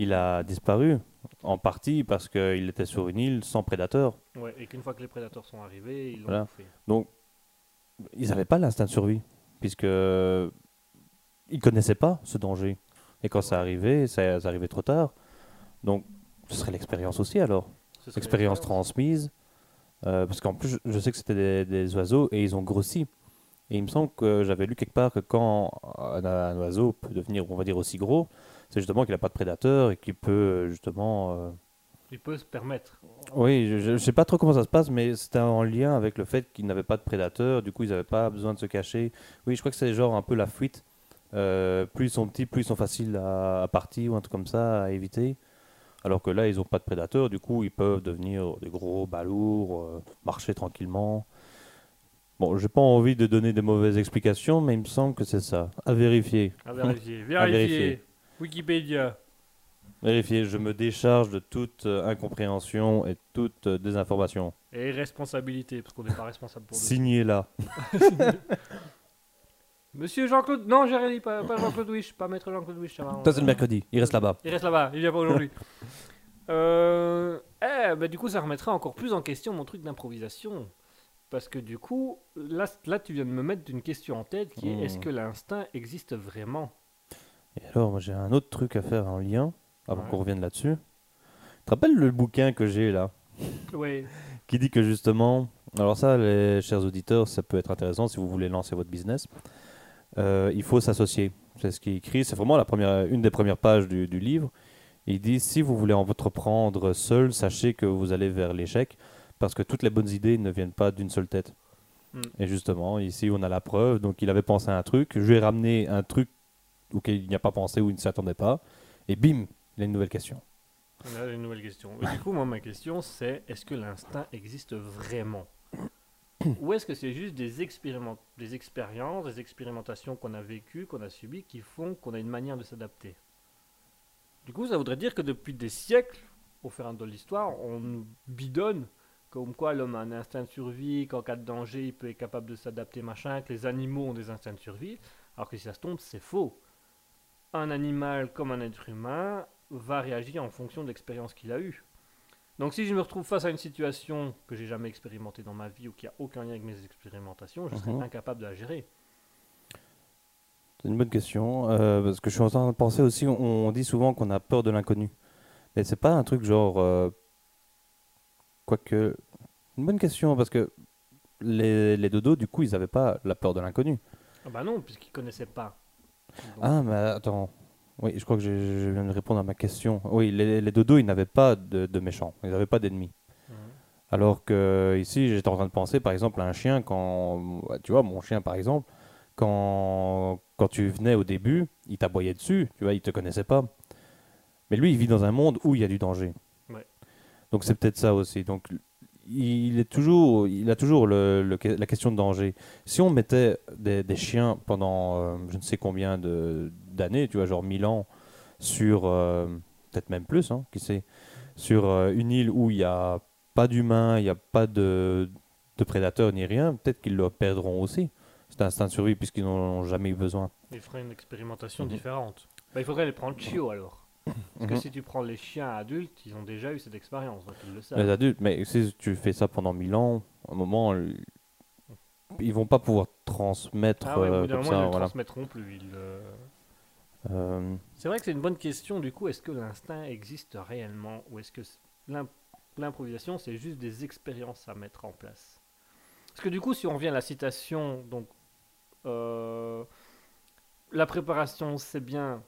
Il a disparu, en partie parce qu'il était sur une île sans prédateur. Ouais, et qu'une fois que les prédateurs sont arrivés, ils l'ont Voilà. bouffé. Donc, ils n'avaient pas l'instinct de survie, puisque ils connaissaient pas ce danger. Et quand ça arrivait, ça, ça arrivait trop tard. Donc, ce serait l'expérience aussi alors. L'expérience l'expérience. transmise. Euh, parce qu'en plus, je, je sais que c'était des, des oiseaux et ils ont grossi. Et il me semble que j'avais lu quelque part que quand un, un oiseau peut devenir, on va dire, aussi gros, c'est justement qu'il n'a pas de prédateur et qu'il peut euh, justement. euh, Il peut se permettre. Oui, je ne sais pas trop comment ça se passe, mais c'était en lien avec le fait qu'ils n'avaient pas de prédateurs, du coup ils n'avaient pas besoin de se cacher. Oui, je crois que c'est genre un peu la fuite. Euh, plus ils sont petits, plus ils sont faciles à, à partir ou un truc comme ça, à éviter. Alors que là, ils n'ont pas de prédateurs, du coup, ils peuvent devenir des gros balourds, euh, marcher tranquillement. Bon, j'ai pas envie de donner des mauvaises explications, mais il me semble que c'est ça. À vérifier. À vérifier. À Vérifier. Wikipédia. Vérifier, je me décharge de toute euh, incompréhension et toute euh, désinformation. Et responsabilité, parce qu'on n'est pas responsable pour. Signez là. Monsieur Jean-Claude. Non, j'ai rien dit, pas, pas Jean-Claude Wish, pas maître Jean-Claude Wish. ça va, on- Ça, c'est le mercredi. Il reste là-bas. Il reste là-bas, il vient pas aujourd'hui. euh, eh, bah, du coup, ça remettrait encore plus en question mon truc d'improvisation. Parce que du coup, là, là, tu viens de me mettre une question en tête qui est Hmm. est-ce que l'instinct existe vraiment? Et alors, moi, j'ai un autre truc à faire en lien, avant Ouais. qu'on revienne là-dessus. Tu te rappelles le bouquin que j'ai là? Ouais. qui dit que justement, alors ça, les chers auditeurs, ça peut être intéressant si vous voulez lancer votre business. Euh, il faut s'associer. C'est ce qui est écrit. C'est vraiment la première, une des premières pages du, du livre. Il dit si vous voulez entreprendre seul, sachez que vous allez vers l'échec parce que toutes les bonnes idées ne viennent pas d'une seule tête. Mm. Et justement, ici, on a la preuve. Donc, il avait pensé à un truc. Je lui ai ramené un truc auquel il n'y a pas pensé ou il ne s'attendait pas. Et bim, il a une nouvelle question. On a une nouvelle question. Et du coup, moi, ma question, c'est est-ce que l'instinct existe vraiment? Ou est-ce que c'est juste des, expériment- des expériences, des expérimentations qu'on a vécues, qu'on a subies, qui font qu'on a une manière de s'adapter? Du coup, ça voudrait dire que depuis des siècles, au fur et à mesure de l'histoire, on nous bidonne comme quoi l'homme a un instinct de survie, qu'en cas de danger, il peut être capable de s'adapter, machin, que les animaux ont des instincts de survie, alors que si ça se tombe, c'est faux. Un animal comme un être humain va réagir en fonction de l'expérience qu'il a eue. Donc si je me retrouve face à une situation que j'ai jamais expérimentée dans ma vie ou qui a aucun lien avec mes expérimentations, je serais Mhm. incapable de la gérer. C'est une bonne question. euh, parce que je suis en train de penser aussi, on, on dit souvent qu'on a peur de l'inconnu. Mais c'est pas un truc genre. euh, Quoique. Une bonne question, parce que les, les dodos, du coup, ils avaient pas la peur de l'inconnu. Ah bah non, puisqu'ils connaissaient pas. Ah, mais attends. Oui, je crois que je, je viens de répondre à ma question. Oui, les, les dodos, ils n'avaient pas de, de méchants. Ils n'avaient pas d'ennemis. mhm. Alors que ici, j'étais en train de penser, par exemple, à un chien quand, tu vois, mon chien, par exemple, quand, quand tu venais au début, il t'aboyait dessus, tu vois, il te connaissait pas. Mais lui, il vit dans un monde où il y a du danger. Ouais. Donc c'est peut-être ça aussi. Donc il est toujours, il a toujours le, le- la question de danger. Si on mettait des, des chiens pendant euh, je ne sais combien de- d'années, tu vois, genre 1000 ans, sur euh, peut-être même plus, hein, qui sait, sur euh, une île où il n'y a pas d'humains, il n'y a pas de, de prédateurs ni rien, peut-être qu'ils le perdront aussi. C'est un instinct de survie puisqu'ils n'en ont jamais eu besoin. Il ferait une expérimentation Mhm. différente. Bah, il faudrait les prendre chiots alors. Parce que Mhm. si tu prends les chiens adultes, ils ont déjà eu cette expérience, donc ils le savent. Les adultes, mais si tu fais ça pendant 1000 ans, à un moment, euh, ils vont pas pouvoir transmettre Ah ouais, au euh, bout d'un comme moment, ils ça. ne Voilà. transmettront plus. ils, euh, Euh, C'est vrai que c'est une bonne question. Du coup, est-ce que l'instinct existe réellement ou est-ce que l'improvisation, c'est juste des expériences à mettre en place? Parce que du coup, si on revient à la citation, donc euh, la préparation, c'est bien,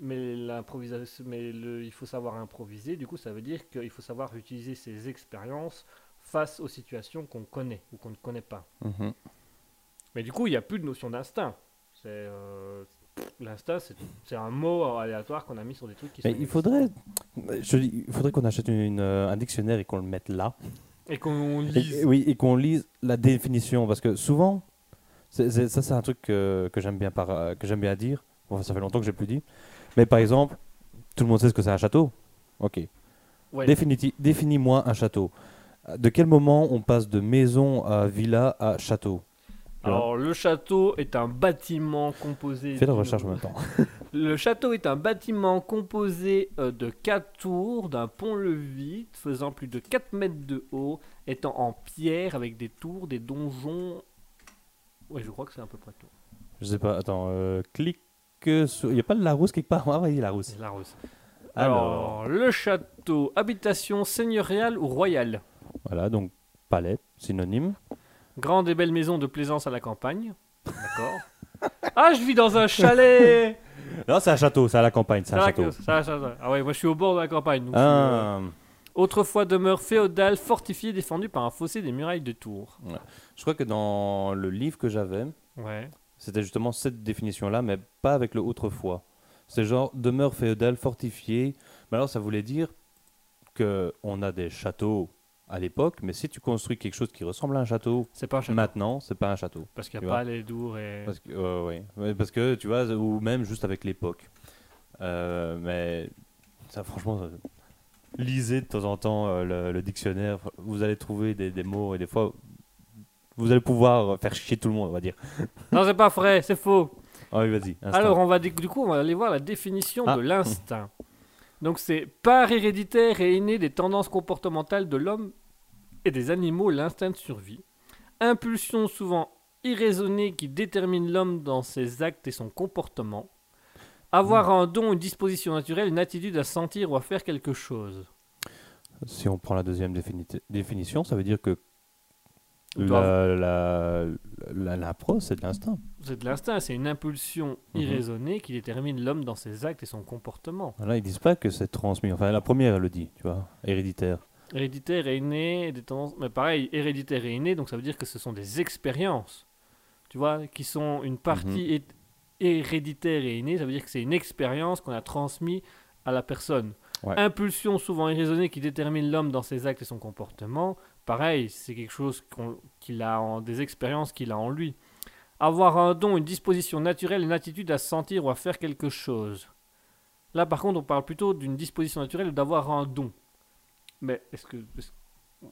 mais l'improvisation, mais le- il faut savoir improviser. Du coup, ça veut dire qu'il faut savoir utiliser ses expériences face aux situations qu'on connaît ou qu'on ne connaît pas. mhm. Mais du coup, il n'y a plus de notion d'instinct. C'est euh, l'instinct, c'est c'est un mot aléatoire qu'on a mis sur des trucs qui Mais sont il faudrait, je il faudrait qu'on achète une, euh, un dictionnaire et qu'on le mette là. et qu'on lise. et oui, et qu'on lise la définition, parce que souvent, c'est- ça c'est un truc que, que j'aime bien, par- que j'aime bien dire. Bon, ça fait longtemps que j'ai plus dit. Mais par exemple, tout le monde sait ce que c'est un château. Ok. Ouais. Définis-moi un château. De quel moment on passe de maison à villa à château? Alors, le château est un bâtiment composé. Fais la recherche en même temps. Le château est un bâtiment composé euh, de quatre tours, d'un pont-levis faisant plus de 4 mètres de haut, étant en pierre avec des tours, des donjons. Ouais, je crois que c'est à peu près tout. Je sais pas, attends, euh, clique Il n'y a pas de Larousse quelque part? Ah, oui, Larousse? C'est la rose. Alors. Alors, le château, habitation seigneuriale ou royale? Voilà, donc palais, synonyme. Grande et belle maison de plaisance à la campagne. D'accord. ah, je vis dans un chalet Non, c'est un château, c'est à la campagne, c'est un Ça, château. Ah ouais, moi je suis au bord de la campagne. donc je suis, euh, Ah, Autrefois demeure féodale, fortifiée, défendue par un fossé des murailles de Tours. je crois que dans le livre que j'avais, Ouais. C'était justement cette définition-là, mais pas avec le autrefois. C'est genre demeure féodale fortifiée Mais alors, ça voulait dire que on a des châteaux à l'époque, mais si tu construis quelque chose qui ressemble à un château, C'est pas un château. maintenant, c'est pas un château. Parce qu'il n'y a vois. pas les dours et. Parce que. Ouais, parce que tu vois, ou même juste avec l'époque. Euh, mais ça, franchement, ça- lisez de temps en temps euh, le, le dictionnaire. Vous allez trouver des, des mots et des fois, vous allez pouvoir faire chier tout le monde, on va dire. Non, c'est pas vrai, c'est faux. Ah oui, vas-y. instant. Alors, on va du coup, on va aller voir la définition Ah. de l'instinct. Donc, c'est part héréditaire et inné des tendances comportementales de l'homme et des animaux, l'instinct de survie. Impulsion souvent irraisonnée qui détermine l'homme dans ses actes et son comportement. Avoir un don, une disposition naturelle, une attitude à sentir ou à faire quelque chose. Si on prend la deuxième défini- définition, ça veut dire que la, la, la, la prose, c'est de l'instinct. C'est de l'instinct, c'est une impulsion Mhm. irraisonnée qui détermine l'homme dans ses actes et son comportement. Là, ils disent pas que c'est transmis. Enfin, la première, elle le dit, tu vois, héréditaire. Héréditaire et inné, des tendances. Mais pareil, héréditaire et inné, donc ça veut dire que ce sont des expériences. Tu vois, qui sont une partie hé- héréditaire et innée, ça veut dire que c'est une expérience qu'on a transmise à la personne. Ouais. Impulsion souvent irraisonnée qui détermine l'homme dans ses actes et son comportement. Pareil, c'est quelque chose qu'il a en des expériences qu'il a en lui. Avoir un don, une disposition naturelle, une attitude à sentir ou à faire quelque chose. Là, par contre, on parle plutôt d'une disposition naturelle ou d'avoir un don. Mais est-ce que.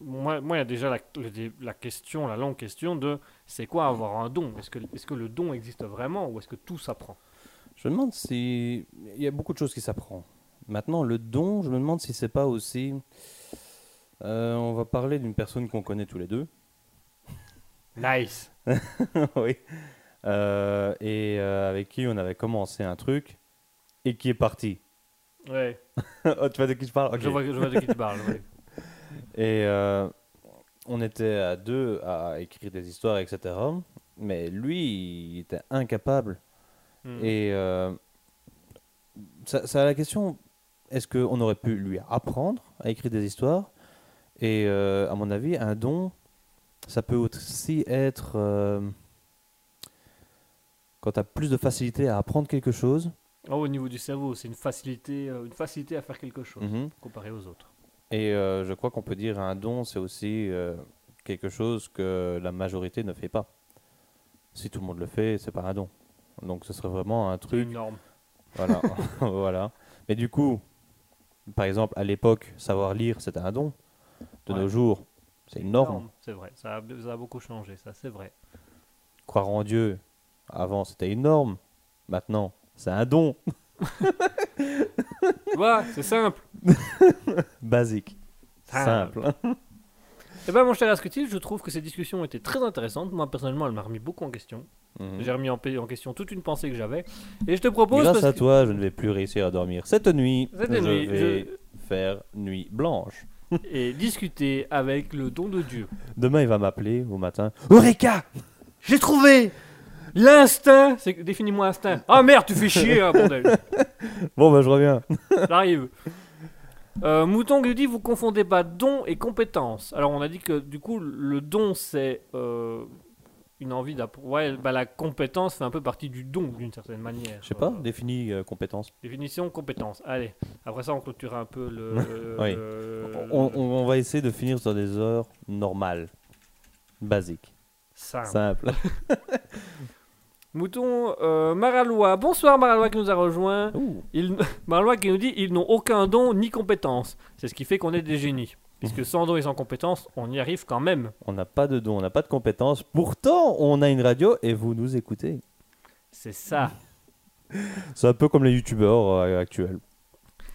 Moi, moi, il y a déjà la question, la longue question de c'est quoi avoir un don? Est-ce que, est que le don existe vraiment ou est-ce que tout s'apprend? Je me demande si. Il y a beaucoup de choses qui s'apprend. Maintenant, le don, je me demande si c'est pas aussi. Euh, on va parler d'une personne qu'on connaît tous les deux. Nice oui. Euh, et euh, avec qui on avait commencé un truc et qui est parti. Ouais, oh, tu vois de qui je parle? Je, vois, je vois de qui tu parles. Et on était à deux à écrire des histoires, etc. Mais lui, il était incapable. Hmm. Et ça, ça a la question est-ce qu'on aurait pu lui apprendre à écrire des histoires? Et euh, à mon avis, un don, ça peut aussi être euh, quand tu as plus de facilité à apprendre quelque chose. Oh, au niveau du cerveau, c'est une facilité, euh, une facilité à faire quelque chose Mhm. comparé aux autres. Et euh, je crois qu'on peut dire un don, c'est aussi quelque chose que la majorité ne fait pas. Si tout le monde le fait, c'est pas un don. Donc ce serait vraiment un truc. une norme. Voilà. voilà. Mais du coup, par exemple, à l'époque, savoir lire, c'était un don. De Ouais. nos jours, c'est une norme. C'est vrai, ça a, ça a beaucoup changé, ça c'est vrai. Croire en Dieu, avant, c'était une norme. Maintenant, c'est un don vois, c'est simple. basique. Simple. Simple. Eh ben mon cher Asketil, je trouve que ces discussions étaient très intéressantes. Moi personnellement, elle m'a remis beaucoup en question. Mhm. J'ai remis en, question toute une pensée que j'avais. Et je te propose... Grâce à que- toi, je ne vais plus réussir à dormir. Cette nuit, Cette je nuit, vais faire nuit blanche. Et discuter avec le don de Dieu. Demain, il va m'appeler au matin. Eureka J'ai trouvé L'instinct c'est... Définis-moi instinct. Ah merde, tu fais chier, hein, bordel Bon, bah, je reviens. J'arrive. Euh, Mouton lui dit vous confondez pas don et compétence. Alors on a dit que du coup le don c'est euh, une envie d'apprendre. Ouais, bah, la compétence fait un peu partie du don d'une certaine manière. Je sais pas, Euh, définis euh, compétence. définition compétence. Allez, après ça on clôture un peu le. le- Oui. le- On, va essayer de finir sur des heures normales, basiques, Simple. simples. Mouton euh, Maralois. Bonsoir Maralois qui nous a rejoint. Ouh. Il... Maralois qui nous dit ils n'ont aucun don ni compétence. C'est ce qui fait qu'on est des génies. Puisque sans don et sans compétence, on y arrive quand même. On n'a pas de don, on n'a pas de compétences. Pourtant, on a une radio et vous nous écoutez. C'est ça. C'est un peu comme les youtubeurs euh, actuels.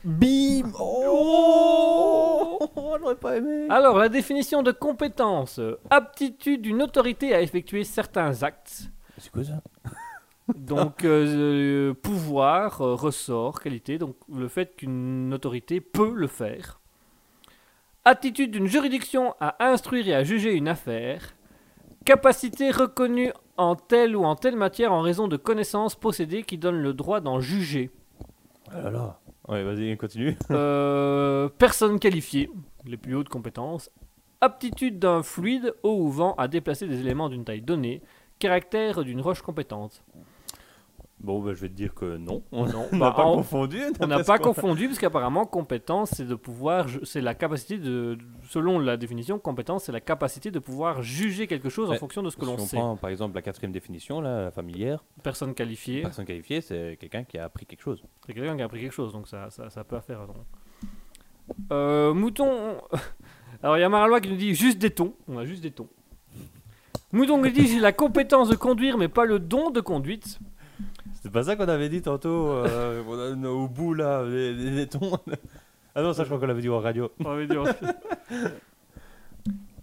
Bim Oh, On n'aurait pas aimé. Alors, la définition de compétence. Aptitude d'une autorité à effectuer certains actes. C'est quoi ça? Donc, euh, euh, pouvoir, ressort, qualité. Donc, le fait qu'une autorité peut le faire. Attitude d'une juridiction à instruire et à juger une affaire. Capacité reconnue en telle ou en telle matière en raison de connaissances possédées qui donnent le droit d'en juger. Ah là là. Ouais, vas-y, continue. Euh, personne qualifiée, les plus hautes compétences. Aptitude d'un fluide, eau ou vent, à déplacer des éléments d'une taille donnée. Caractère d'une roche compétente. Bon, bah, je vais te dire que non. On bah, n'a pas en- confondu. On n'a pas confondu parce qu'apparemment compétence c'est de pouvoir, c'est la capacité de, selon la définition, compétence c'est la capacité de pouvoir juger quelque chose en fonction de ce que Si l'on on sait. prend par exemple la quatrième définition, là, la familière, Personne qualifiée, personne qualifiée, c'est quelqu'un qui a appris quelque chose. c'est quelqu'un qui a appris quelque chose, donc ça, ça, ça peut faire. donc. Euh, mouton, alors il y a Maralois qui nous dit juste des tons, on a juste des tons. Mouton qui dit j'ai la compétence de conduire mais pas le don de conduite. C'était pas ça qu'on avait dit tantôt euh, au bout là, les, les- ah non, ça je crois qu'on l'avait dit en radio. On dire.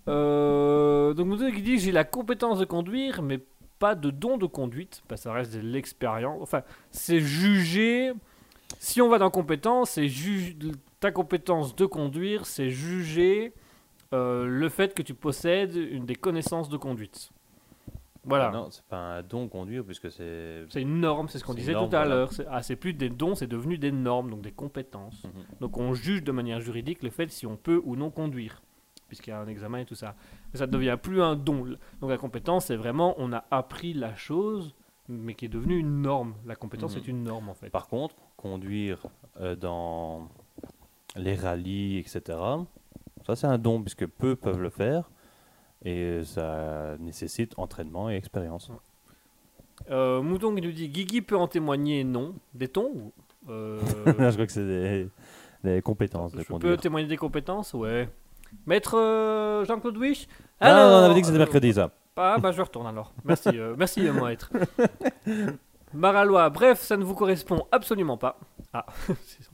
Euh, donc Mouton qui dit j'ai la compétence de conduire mais pas de don de conduite. Bah, ça reste de l'expérience. Enfin, c'est juger. Si on va dans compétence, c'est ta compétence de conduire, c'est juger euh, le fait que tu possèdes une des connaissances de conduite. Voilà. Non, c'est pas un don conduire puisque c'est. C'est une norme, c'est ce qu'on disait norme, tout à voilà. l'heure. C'est ah, plus des dons, c'est devenu des normes, donc des compétences. Mhm. Donc on juge de manière juridique le fait si on peut ou non conduire, puisqu'il y a un examen et tout ça. Mais ça ne devient plus un don. Donc la compétence, c'est vraiment on a appris la chose, mais qui est devenue une norme. La compétence Mhm. est une norme en fait. Par contre, conduire euh, dans les rallyes, etc., ça c'est un don puisque peu peuvent le faire et ça nécessite entraînement et expérience. Euh, Mouton qui nous dit Guigui peut en témoigner, non. Des tons Euh, je crois que c'est des, des compétences de Je peux témoigner des compétences, ouais. Maître euh, Jean-Claude Wish Ah, non, on avait dit que c'était mercredi ça. Ah bah je retourne alors. Merci, euh, merci maître. Maralois, bref, ça ne vous correspond absolument pas. Ah, c'est ça.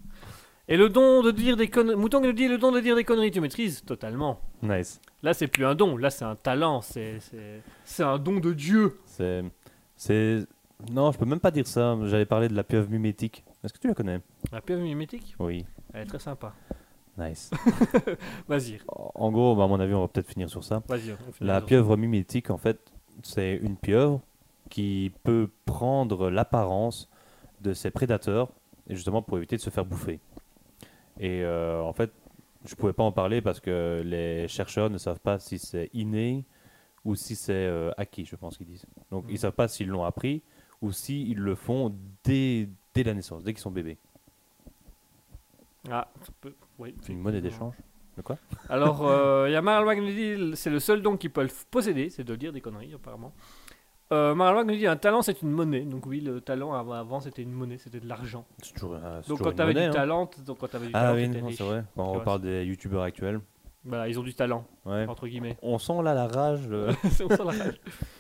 Et le don de dire des conneries. Mouton qui nous dit le don de dire des conneries, tu maîtrises totalement. Nice. Là, c'est plus un don, là, c'est un talent, c'est c'est- c'est un don de Dieu. C'est. C'est. Non, je peux même pas dire ça. J'allais parler de la pieuvre mimétique. Est-ce que tu la connais? La pieuvre mimétique, Oui. elle est très sympa. Nice. Vas-y, en gros, bah, à mon avis, on va peut-être finir sur ça. vas-y. La pieuvre mimétique, en fait, c'est une pieuvre qui peut prendre l'apparence de ses prédateurs, justement pour éviter de se faire bouffer. Et euh, en fait, je pouvais pas en parler parce que les chercheurs ne savent pas si c'est inné ou si c'est euh, acquis, je pense qu'ils disent. Donc ils savent pas s'ils l'ont appris ou s'ils le font dès, dès la naissance, dès qu'ils sont bébés. Ah, ça peut- oui, C'est une monnaie d'échange. De quoi? Alors, euh, il y a Maralois qui nous dit c'est le seul don qu'ils peuvent posséder, c'est de dire des conneries apparemment. Euh, qui nous dit un talent c'est une monnaie. Donc oui, le talent avant, avant, c'était une monnaie, c'était de l'argent. C'est toujours, euh, Donc toujours quand une monnaie, du hein. talent, donc quand t'avais du Ah talent, oui, non, riche. c'est vrai. Quand on reparle des youtubeurs actuels. Voilà, ils ont du talent Ouais. entre guillemets. On sent là la rage. le- On sent la rage.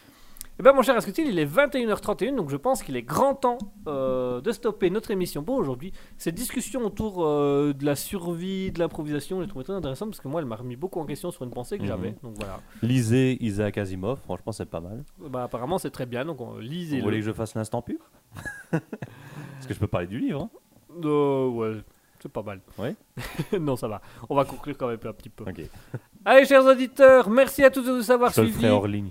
Eh ben mon cher Ascutil, il est 21h31, donc je pense qu'il est grand temps euh, de stopper notre émission pour aujourd'hui. Cette discussion autour euh, de la survie, de l'improvisation, j'ai trouvé très intéressante parce que moi, elle m'a remis beaucoup en question sur une pensée que Mhm. j'avais. Donc voilà. Lisez Isaac Asimov, franchement c'est pas mal. Bah, apparemment, c'est très bien, donc on- Vous voulez que je fasse l'instant pub Parce que je peux parler du livre. hein. Euh, ouais, c'est pas mal. Ouais. non, ça va. On va conclure quand même un petit peu. Ok. Allez, chers auditeurs, merci à tous de nous avoir suivis.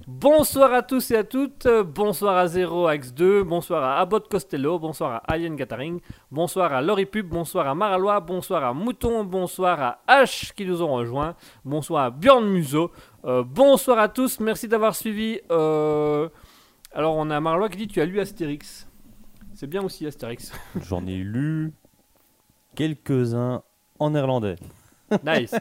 Bonsoir à tous et à toutes. Euh, Bonsoir à Zero Axe 2. Bonsoir à Abbott Costello. Bonsoir à Alien Gathering. Bonsoir à Laurie Pub. Bonsoir à Maralois. Bonsoir à Mouton. Bonsoir à H qui nous ont rejoints. Bonsoir à Bjorn Museau. Euh, bonsoir à tous. Merci d'avoir suivi. Euh, Alors, on a Maralois qui dit Tu as lu Astérix C'est bien aussi Astérix. J'en ai lu quelques-uns en néerlandais. Nice.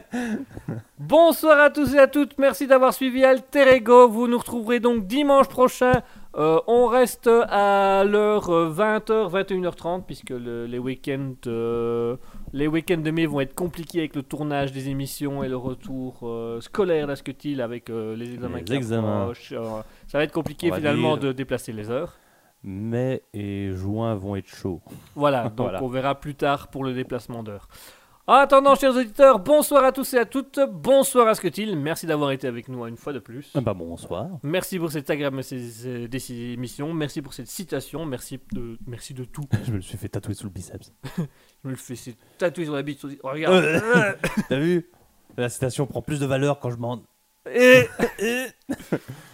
Bonsoir à tous et à toutes. Merci d'avoir suivi Alter Ego. Vous nous retrouverez donc dimanche prochain. Euh, on reste à l'heure euh, 20h, 21h30 puisque le- les week-ends euh, les week-ends de mai vont être compliqués avec le tournage des émissions et le retour euh, scolaire d'Asketil avec euh, les examens Les examens. Euh, ça va être compliqué va finalement dire- de déplacer les heures. Mai et juin vont être chauds. Voilà, donc Voilà. on verra plus tard pour le déplacement d'heure. En attendant, chers auditeurs, bonsoir à tous et à toutes, bonsoir à Scutil, merci d'avoir été avec nous une fois de plus. Ah Bah bonsoir. Merci pour cette agréable émission, merci pour cette citation, merci de, merci de tout. Je me le suis fait tatouer sous le biceps. Je me le fais tatouer sur la bite. sur- oh, regarde. T'as vu? La citation prend plus de valeur quand je m'en... et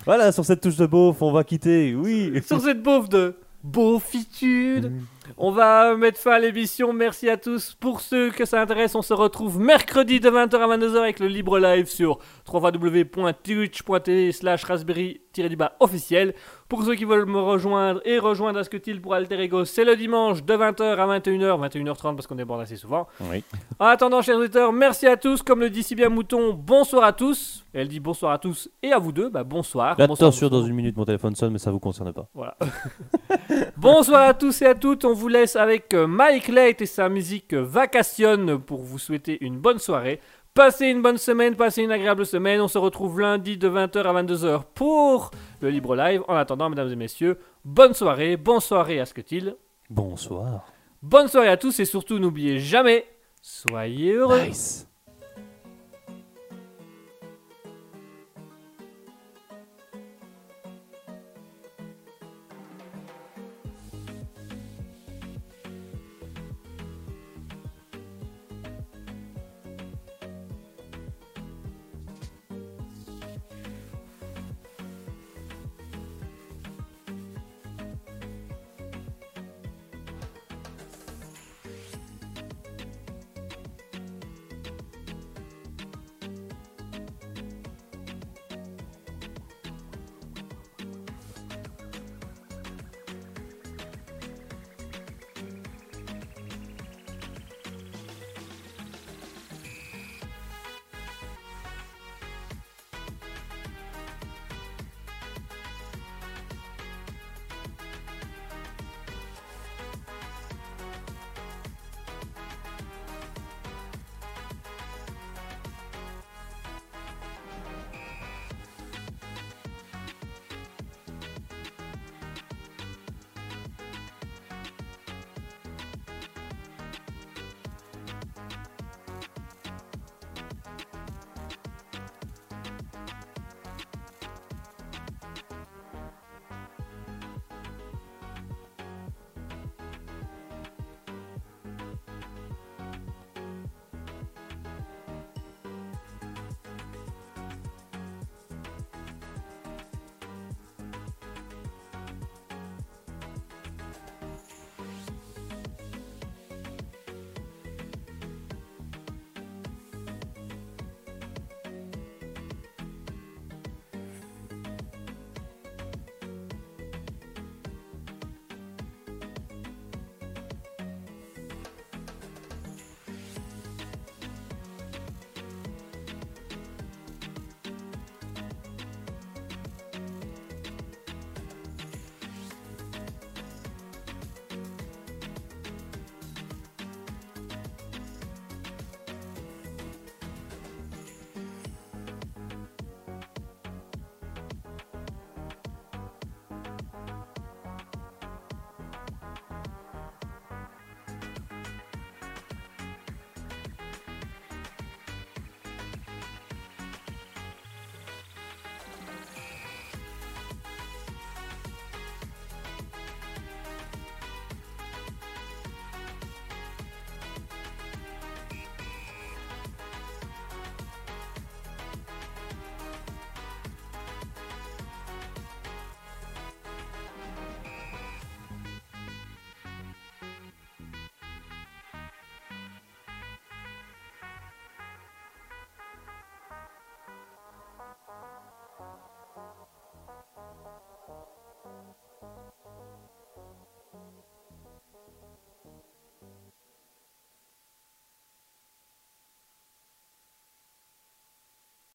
Voilà, sur cette touche de beauf, on va quitter. Oui. sur cette beauf de beaufitude, On va mettre fin à l'émission. Merci à tous. Pour ceux que ça intéresse, on se retrouve mercredi de 20h à 22h avec le libre live sur www.twitch.tv slash raspberry-du-bas officiel. Pour ceux qui veulent me rejoindre et rejoindre Asketil pour Alter Ego, c'est le dimanche de 20h à 21h, 21h30 parce qu'on déborde assez souvent. Oui. En attendant, chers auditeurs, merci à tous. Comme le dit si bien Mouton, bonsoir à tous. Et elle dit bonsoir à tous et à vous deux. Bah, bonsoir. bonsoir, Attention, bonsoir. dans une minute, mon téléphone sonne, mais ça vous concerne pas. Voilà. Bonsoir à tous et à toutes. On vous laisse avec euh, Mike Late et sa musique euh, Vacation pour vous souhaiter une bonne soirée. Passez une bonne semaine, passez une agréable semaine. On se retrouve lundi de 20h à 22h pour le libre live. En attendant, mesdames et messieurs, bonne soirée, bonne soirée à ce que il. Bonsoir. Bonne soirée à tous et surtout n'oubliez jamais, soyez heureux. Nice.